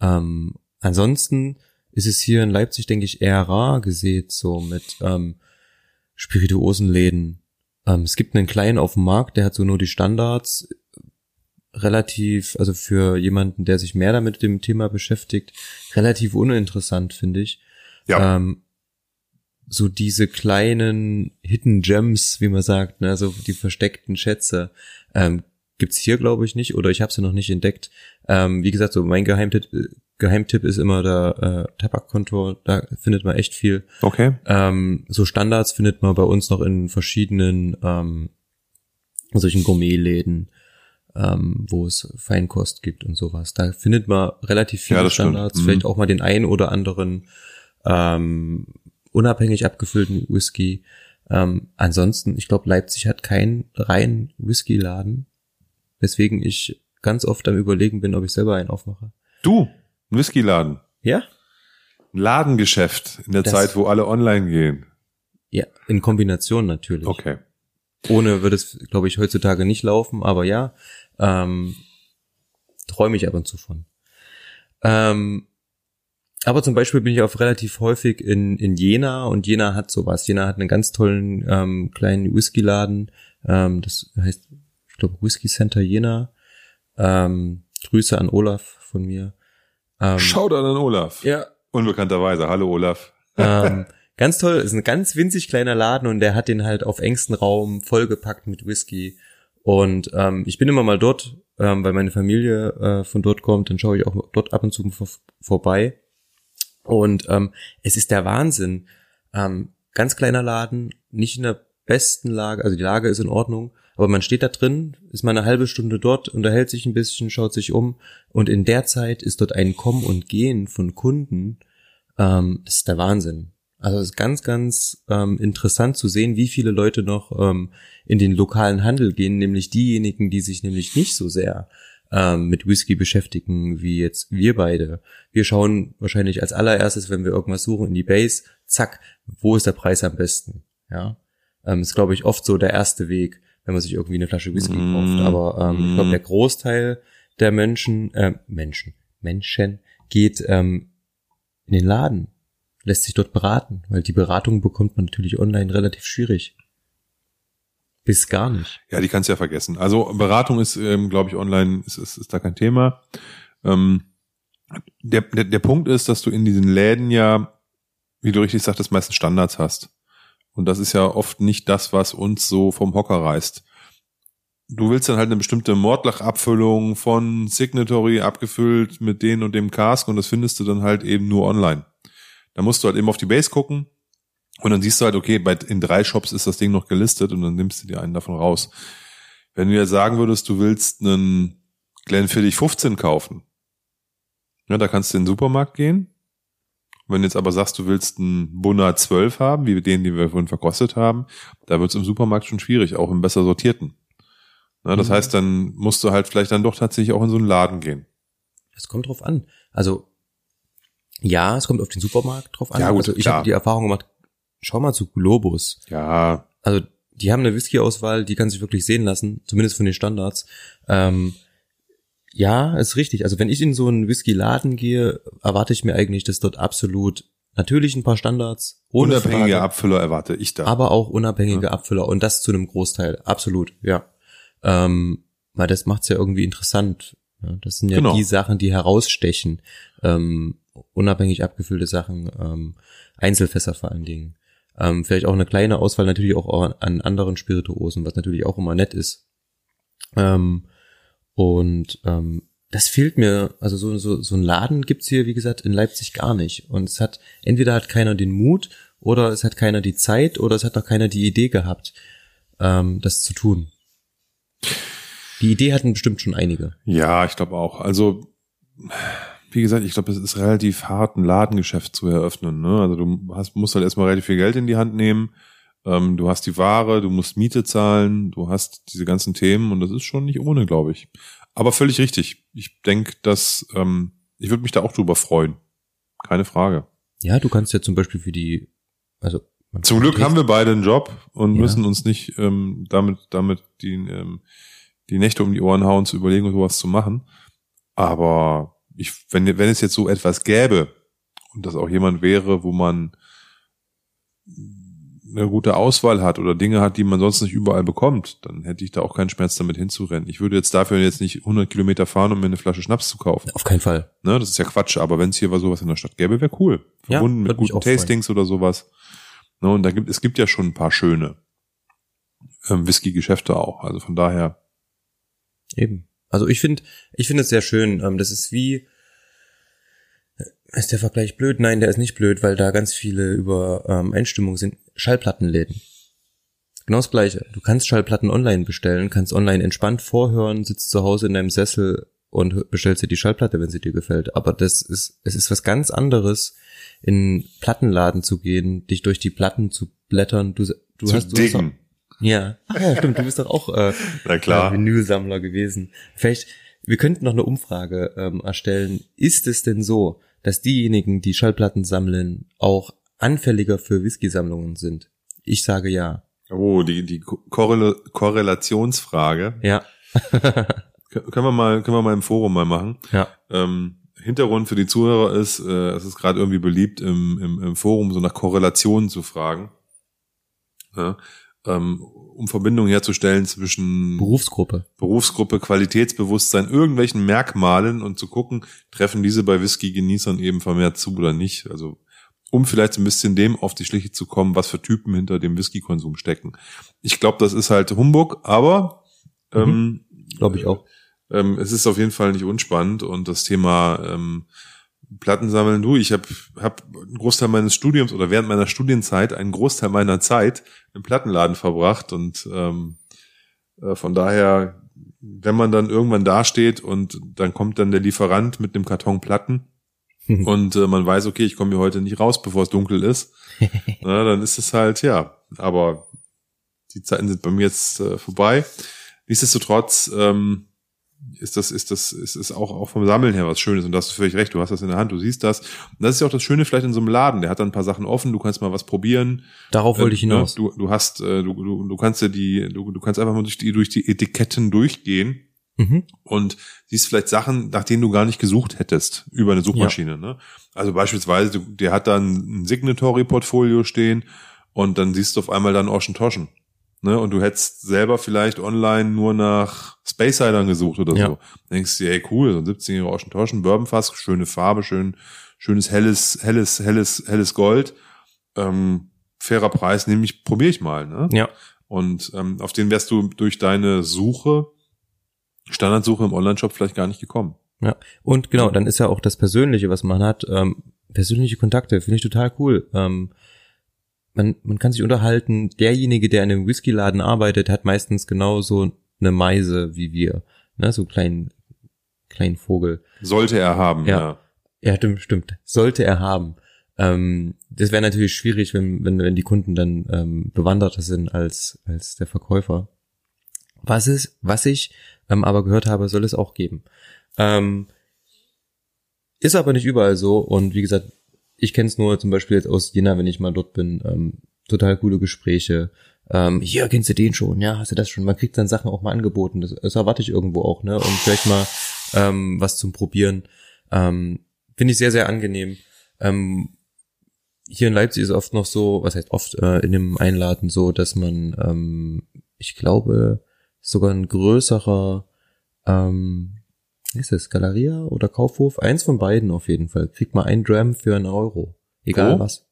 Ähm, ansonsten ist es hier in Leipzig, denke ich, eher rar gesät, so mit ähm, Spirituosenläden. Ähm, es gibt einen kleinen auf dem Markt, der hat so nur die Standards, relativ, also für jemanden, der sich mehr damit dem Thema beschäftigt, relativ uninteressant, finde ich. Ja. Ähm, so diese kleinen Hidden Gems, wie man sagt, ne, so die versteckten Schätze, ähm, gibt's hier glaube ich nicht oder ich habe sie noch nicht entdeckt. Ähm, wie gesagt, so mein Geheimtipp, Geheimtipp ist immer der äh, Tabakkonto, da findet man echt viel. Okay. Ähm, so Standards findet man bei uns noch in verschiedenen ähm, solchen Gourmetläden, ähm, wo es Feinkost gibt und sowas. Da findet man relativ viele Ja. Standards, Mhm. vielleicht auch mal den einen oder anderen ähm, unabhängig abgefüllten Whisky. Ähm, ansonsten, ich glaube, Leipzig hat keinen reinen Whisky-Laden, weswegen ich ganz oft am überlegen bin, ob ich selber einen aufmache. Du, ein Whiskyladen. Ja? Ein Ladengeschäft in der Das- Zeit, wo alle online gehen. Ja, in Kombination natürlich. Okay. Ohne würde es, glaube ich, heutzutage nicht laufen, aber ja, ähm, träume ich ab und zu von. Ähm, aber zum Beispiel bin ich auch relativ häufig in, in Jena und Jena hat sowas. Jena hat einen ganz tollen ähm, kleinen Whisky-Laden. Ähm, das heißt, ich glaube, Whisky Center Jena. Ähm, Grüße an Olaf von mir. Ähm, Shoutout an Olaf. ja, Unbekannterweise. Hallo Olaf. ähm, ganz toll, ist ein ganz winzig kleiner Laden und der hat den halt auf engstem Raum vollgepackt mit Whisky. Und ähm, ich bin immer mal dort, ähm, weil meine Familie äh, von dort kommt, dann schaue ich auch dort ab und zu vor, vorbei. Und ähm, es ist der Wahnsinn. Ähm, ganz kleiner Laden, nicht in der besten Lage, also die Lage ist in Ordnung, aber man steht da drin, ist mal eine halbe Stunde dort, unterhält sich ein bisschen, schaut sich um und in der Zeit ist dort ein Kommen und Gehen von Kunden, ähm, das ist der Wahnsinn. Also es ist ganz, ganz ähm, interessant zu sehen, wie viele Leute noch ähm, in den lokalen Handel gehen, nämlich diejenigen, die sich nämlich nicht so sehr ähm, mit Whisky beschäftigen, wie jetzt wir beide. Wir schauen wahrscheinlich als allererstes, wenn wir irgendwas suchen, in die Base, zack, wo ist der Preis am besten? Ja, ähm, ist glaube ich oft so der erste Weg, wenn man sich irgendwie eine Flasche Whisky Mm. kauft. Aber ähm, ich glaube, der Großteil der Menschen, äh, Menschen, Menschen geht ähm, in den Laden, lässt sich dort beraten, weil die Beratung bekommt man natürlich online relativ schwierig. Bis gar nicht. Ja, die kannst du ja vergessen. Also Beratung ist, ähm, glaube ich, online ist, ist, ist da kein Thema. Ähm, der, der, der Punkt ist, dass du in diesen Läden ja, wie du richtig sagtest, meistens Standards hast. Und das ist ja oft nicht das, was uns so vom Hocker reißt. Du willst dann halt eine bestimmte Mordlach-Abfüllung von Signatory abgefüllt mit den und dem Cask und das findest du dann halt eben nur online. Da musst du halt eben auf die Base gucken und dann siehst du halt, okay, bei, in drei Shops ist das Ding noch gelistet und dann nimmst du dir einen davon raus. Wenn du jetzt sagen würdest, du willst einen Glenfiddich 15 kaufen, ja, da kannst du in den Supermarkt gehen. Wenn du jetzt aber sagst, du willst einen Bunner 12 haben, wie den, den wir vorhin verkostet haben, da wird es im Supermarkt schon schwierig, auch im besser sortierten. Ja, das Mhm. heißt, dann musst du halt vielleicht dann doch tatsächlich auch in so einen Laden gehen. Es kommt drauf an. Also ja, es kommt auf den Supermarkt drauf an. Ja, gut, also ich habe die Erfahrung gemacht. Schau mal zu Globus. Ja, Also die haben eine Whisky-Auswahl, die kann sich wirklich sehen lassen, zumindest von den Standards. Ähm, ja, ist richtig. Also wenn ich in so einen Whisky-Laden gehe, erwarte ich mir eigentlich, dass dort absolut natürlich ein paar Standards, unabhängige Frage, Abfüller erwarte ich da. aber auch unabhängige Abfüller und das zu einem Großteil, absolut, ja. Ähm, weil das macht's ja irgendwie interessant. Ja, das sind ja Genau. die Sachen, die herausstechen. Ähm, unabhängig abgefüllte Sachen, ähm, Einzelfässer vor allen Dingen. Ähm, vielleicht auch eine kleine Auswahl natürlich auch an, an anderen Spirituosen, was natürlich auch immer nett ist. Ähm, und ähm, das fehlt mir, also so, so, so ein Laden gibt's hier, wie gesagt, in Leipzig gar nicht. Und es hat, entweder hat keiner den Mut oder es hat keiner die Zeit oder es hat auch keiner die Idee gehabt, ähm, das zu tun. Die Idee hatten bestimmt schon einige. Ja, ich glaube auch. Also, wie gesagt, ich glaube, es ist relativ hart, ein Ladengeschäft zu eröffnen. Ne? Also du hast, musst halt erstmal relativ viel Geld in die Hand nehmen. Ähm, du hast die Ware, du musst Miete zahlen, du hast diese ganzen Themen und das ist schon nicht ohne, glaube ich. Aber völlig richtig. Ich denke, dass ähm, ich würde mich da auch drüber freuen. Keine Frage. Ja, du kannst ja zum Beispiel für die, also Zum Glück haben wir beide einen Job und Ja. müssen uns nicht ähm, damit, damit die, ähm, die Nächte um die Ohren hauen, zu überlegen, sowas zu machen. Aber ich, wenn, wenn es jetzt so etwas gäbe und das auch jemand wäre, wo man eine gute Auswahl hat oder Dinge hat, die man sonst nicht überall bekommt, dann hätte ich da auch keinen Schmerz damit hinzurennen. Ich würde jetzt dafür jetzt nicht 100 Kilometer fahren, um mir eine Flasche Schnaps zu kaufen. Auf keinen Fall. Ne, das ist ja Quatsch, aber wenn es hier was sowas in der Stadt gäbe, wäre cool. Ja, Verbunden mit würde mich guten auch freuen. Tastings oder sowas. Ne, und da gibt, es gibt ja schon ein paar schöne ähm, Whisky-Geschäfte auch. Also von daher, Eben. Also ich finde, ich finde es sehr schön. Ähm, das ist wie, Ist der Vergleich blöd? Nein, der ist nicht blöd, weil da ganz viele über ähm, Einstimmung sind. Schallplattenläden. Genau das gleiche. Du kannst Schallplatten online bestellen, kannst online entspannt vorhören, sitzt zu Hause in deinem Sessel und bestellst dir die Schallplatte, wenn sie dir gefällt. Aber das ist, es ist was ganz anderes, in Plattenladen zu gehen, dich durch die Platten zu blättern. Du, du Zu hast, du hast ja. Ach ja, stimmt. Du bist doch auch äh, Na klar. äh, Vinylsammler gewesen. Vielleicht, wir könnten noch eine Umfrage ähm, erstellen. Ist es denn so, dass diejenigen, die Schallplatten sammeln, auch anfälliger für Whisky-Sammlungen sind? Ich sage ja. Oh, die, die Korrel Korrelationsfrage. Ja. Kön- Können wir mal, können wir mal im Forum mal machen. ja. Ähm, Hintergrund für die Zuhörer ist, äh, es ist gerade irgendwie beliebt, im, im, im Forum so nach Korrelationen zu fragen. Ja, ähm, um Verbindungen herzustellen zwischen Berufsgruppe. Berufsgruppe, Qualitätsbewusstsein, irgendwelchen Merkmalen und zu gucken, treffen diese bei Whisky-Genießern eben vermehrt zu oder nicht. Also um vielleicht ein bisschen dem auf die Schliche zu kommen, was für Typen hinter dem Whisky-Konsum stecken. Ich glaube, das ist halt Humbug, aber ähm, Glaube ich auch. ähm, es ist auf jeden Fall nicht unspannend und das Thema ähm, Plattensammeln, du, ich habe hab einen Großteil meines Studiums oder während meiner Studienzeit einen Großteil meiner Zeit im Plattenladen verbracht. Und ähm, äh, von daher, wenn man dann irgendwann dasteht und dann kommt dann der Lieferant mit einem Karton Platten und äh, man weiß, okay, ich komme hier heute nicht raus, bevor es dunkel ist, na, dann ist es halt, ja, aber die Zeiten sind bei mir jetzt äh, vorbei. Nichtsdestotrotz ähm, ist das, ist das, ist es auch, auch vom Sammeln her was Schönes und da hast du völlig recht, du hast das in der Hand, du siehst das. Und das ist ja auch das Schöne vielleicht in so einem Laden, der hat dann ein paar Sachen offen, du kannst mal was probieren. Darauf wollte ich Ähm, ne, hinaus. Du, du hast, äh, du, du, du kannst ja die, du, du kannst einfach mal durch die, durch die Etiketten durchgehen Mhm. und siehst vielleicht Sachen, nach denen du gar nicht gesucht hättest über eine Suchmaschine. Ne? Also beispielsweise, der hat dann ein Signatory-Portfolio stehen und dann siehst du auf einmal dann Ocean Toschen. Ne? Und du hättest selber vielleicht online nur nach Space Sidern gesucht oder Ja. so. Denkst du, ey cool, so ein 17-jähriger Ocean Toschen, Bourbonfass, schöne Farbe, schön, schönes helles, helles, helles, helles Gold. Ähm, fairer Preis, nehme ich, probiere ich mal. Ne? Ja. Und ähm, auf den wärst du durch deine Suche, Standardsuche im Onlineshop vielleicht gar nicht gekommen. Ja. Und genau, dann ist ja auch das Persönliche, was man hat. Ähm, persönliche Kontakte finde ich total cool. Ähm, man, man kann sich unterhalten. Derjenige, der in einem Whiskyladen arbeitet, hat meistens genauso eine Meise wie wir. Ne, so einen kleinen, kleinen Vogel. Sollte er haben, Ja. ja. Ja, stimmt, stimmt. Sollte er haben. Ähm, das wäre natürlich schwierig, wenn, wenn, wenn die Kunden dann ähm, bewanderter sind als, als der Verkäufer. Was ist, was ich ähm, aber gehört habe, soll es auch geben. Ähm, ist aber nicht überall so und wie gesagt, ich kenne es nur zum Beispiel jetzt aus Jena, wenn ich mal dort bin. Ähm, total coole Gespräche. Ähm, hier kennst du den schon, ja, hast du das schon? Man kriegt dann Sachen auch mal angeboten. Das, das erwarte ich irgendwo auch, ne? Und vielleicht mal ähm, was zum Probieren. Ähm, Finde ich sehr, sehr angenehm. Ähm, hier in Leipzig ist oft noch so, was heißt oft, äh, in dem Einladen so, dass man, ähm, ich glaube, sogar ein größerer, ähm, ist das, Galeria oder Kaufhof? Eins von beiden auf jeden Fall. Kriegt mal ein Dram für einen Euro. Egal Wo? was.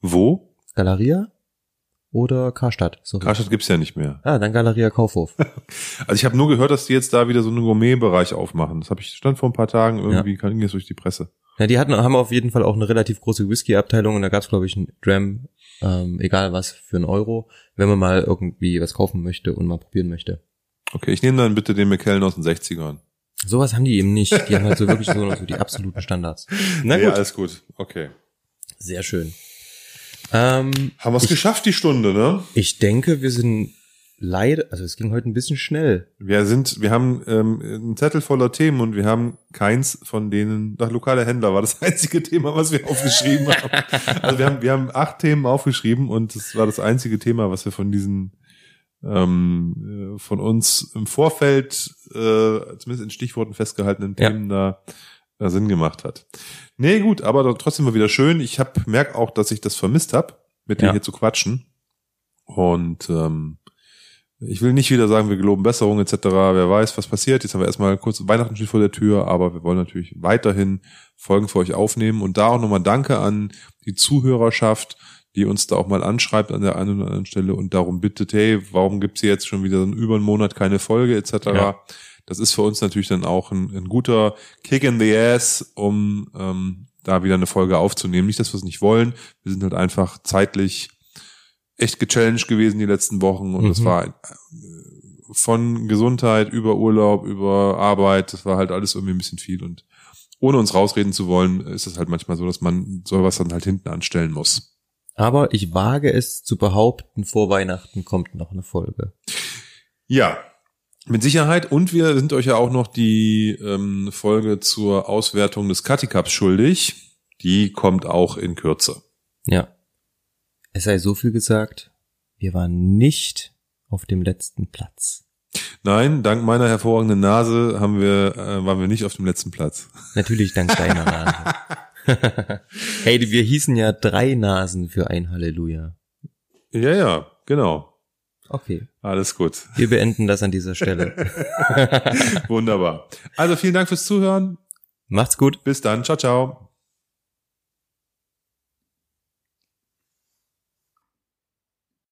Wo? Galeria oder Karstadt? Sorry. Karstadt gibt's ja nicht mehr. Ah, dann Galeria Kaufhof. Also ich habe nur gehört, dass die jetzt da wieder so einen Gourmet-Bereich aufmachen. Das habe ich stand vor ein paar Tagen irgendwie, ging jetzt durch die Presse. Ja, die hatten, haben auf jeden Fall auch eine relativ große Whisky-Abteilung und da gab's glaube ich, einen Dram, ähm, egal was, für einen Euro, wenn man mal irgendwie was kaufen möchte und mal probieren möchte. Okay, ich nehme dann bitte den McKellen aus den 60ern. Sowas haben die eben nicht. Die haben halt so wirklich so, so die absoluten Standards. Na gut, alles gut. Okay. sehr schön. Ähm, Haben wir es geschafft, die Stunde, ne? ich denke, wir sind leider, also es ging heute ein bisschen schnell. Wir sind, wir haben ähm, einen Zettel voller Themen und wir haben keins von denen, nach lokale Händler war das einzige Thema, was wir aufgeschrieben haben. Also wir haben, wir haben acht Themen aufgeschrieben und das war das einzige Thema, was wir von diesen ähm, äh, von uns im Vorfeld, äh, zumindest in Stichworten festgehaltenen Ja. Themen da äh, Sinn gemacht hat. Nee, gut, aber trotzdem mal wieder schön. Ich hab, merk auch, dass ich das vermisst habe, mit dir Ja. hier zu quatschen. Und ähm, ich will nicht wieder sagen, wir geloben Besserung etc. Wer weiß, was passiert. Jetzt haben wir erstmal kurz Weihnachten steht vor der Tür, aber wir wollen natürlich weiterhin Folgen für euch aufnehmen. Und da auch nochmal Danke an die Zuhörerschaft, die uns da auch mal anschreibt an der einen oder anderen Stelle und darum bittet, hey, warum gibt's hier jetzt schon wieder über einen Monat keine Folge etc. Ja. Das ist für uns natürlich dann auch ein, ein guter Kick in the Ass, um ähm, da wieder eine Folge aufzunehmen. Nicht, dass wir es nicht wollen. Wir sind halt einfach zeitlich echt gechallenged gewesen die letzten Wochen und es Mhm. war äh, von Gesundheit über Urlaub, über Arbeit, das war halt alles irgendwie ein bisschen viel und ohne uns rausreden zu wollen, ist es halt manchmal so, dass man sowas dann halt hinten anstellen muss. Aber ich wage es zu behaupten, vor Weihnachten kommt noch eine Folge. Ja, mit Sicherheit. Und wir sind euch ja auch noch die ähm, Folge zur Auswertung des Cutty Cups schuldig. Die kommt auch in Kürze. Ja. Es sei so viel gesagt, wir waren nicht auf dem letzten Platz. Nein, dank meiner hervorragenden Nase haben wir, äh, waren wir nicht auf dem letzten Platz. Natürlich dank deiner Nase. Hey, wir hießen ja drei Nasen für ein Halleluja. Ja, ja, genau. Okay, Alles gut. wir beenden das an dieser Stelle. Wunderbar. Also vielen Dank fürs Zuhören. Macht's gut. Bis dann. Ciao, ciao.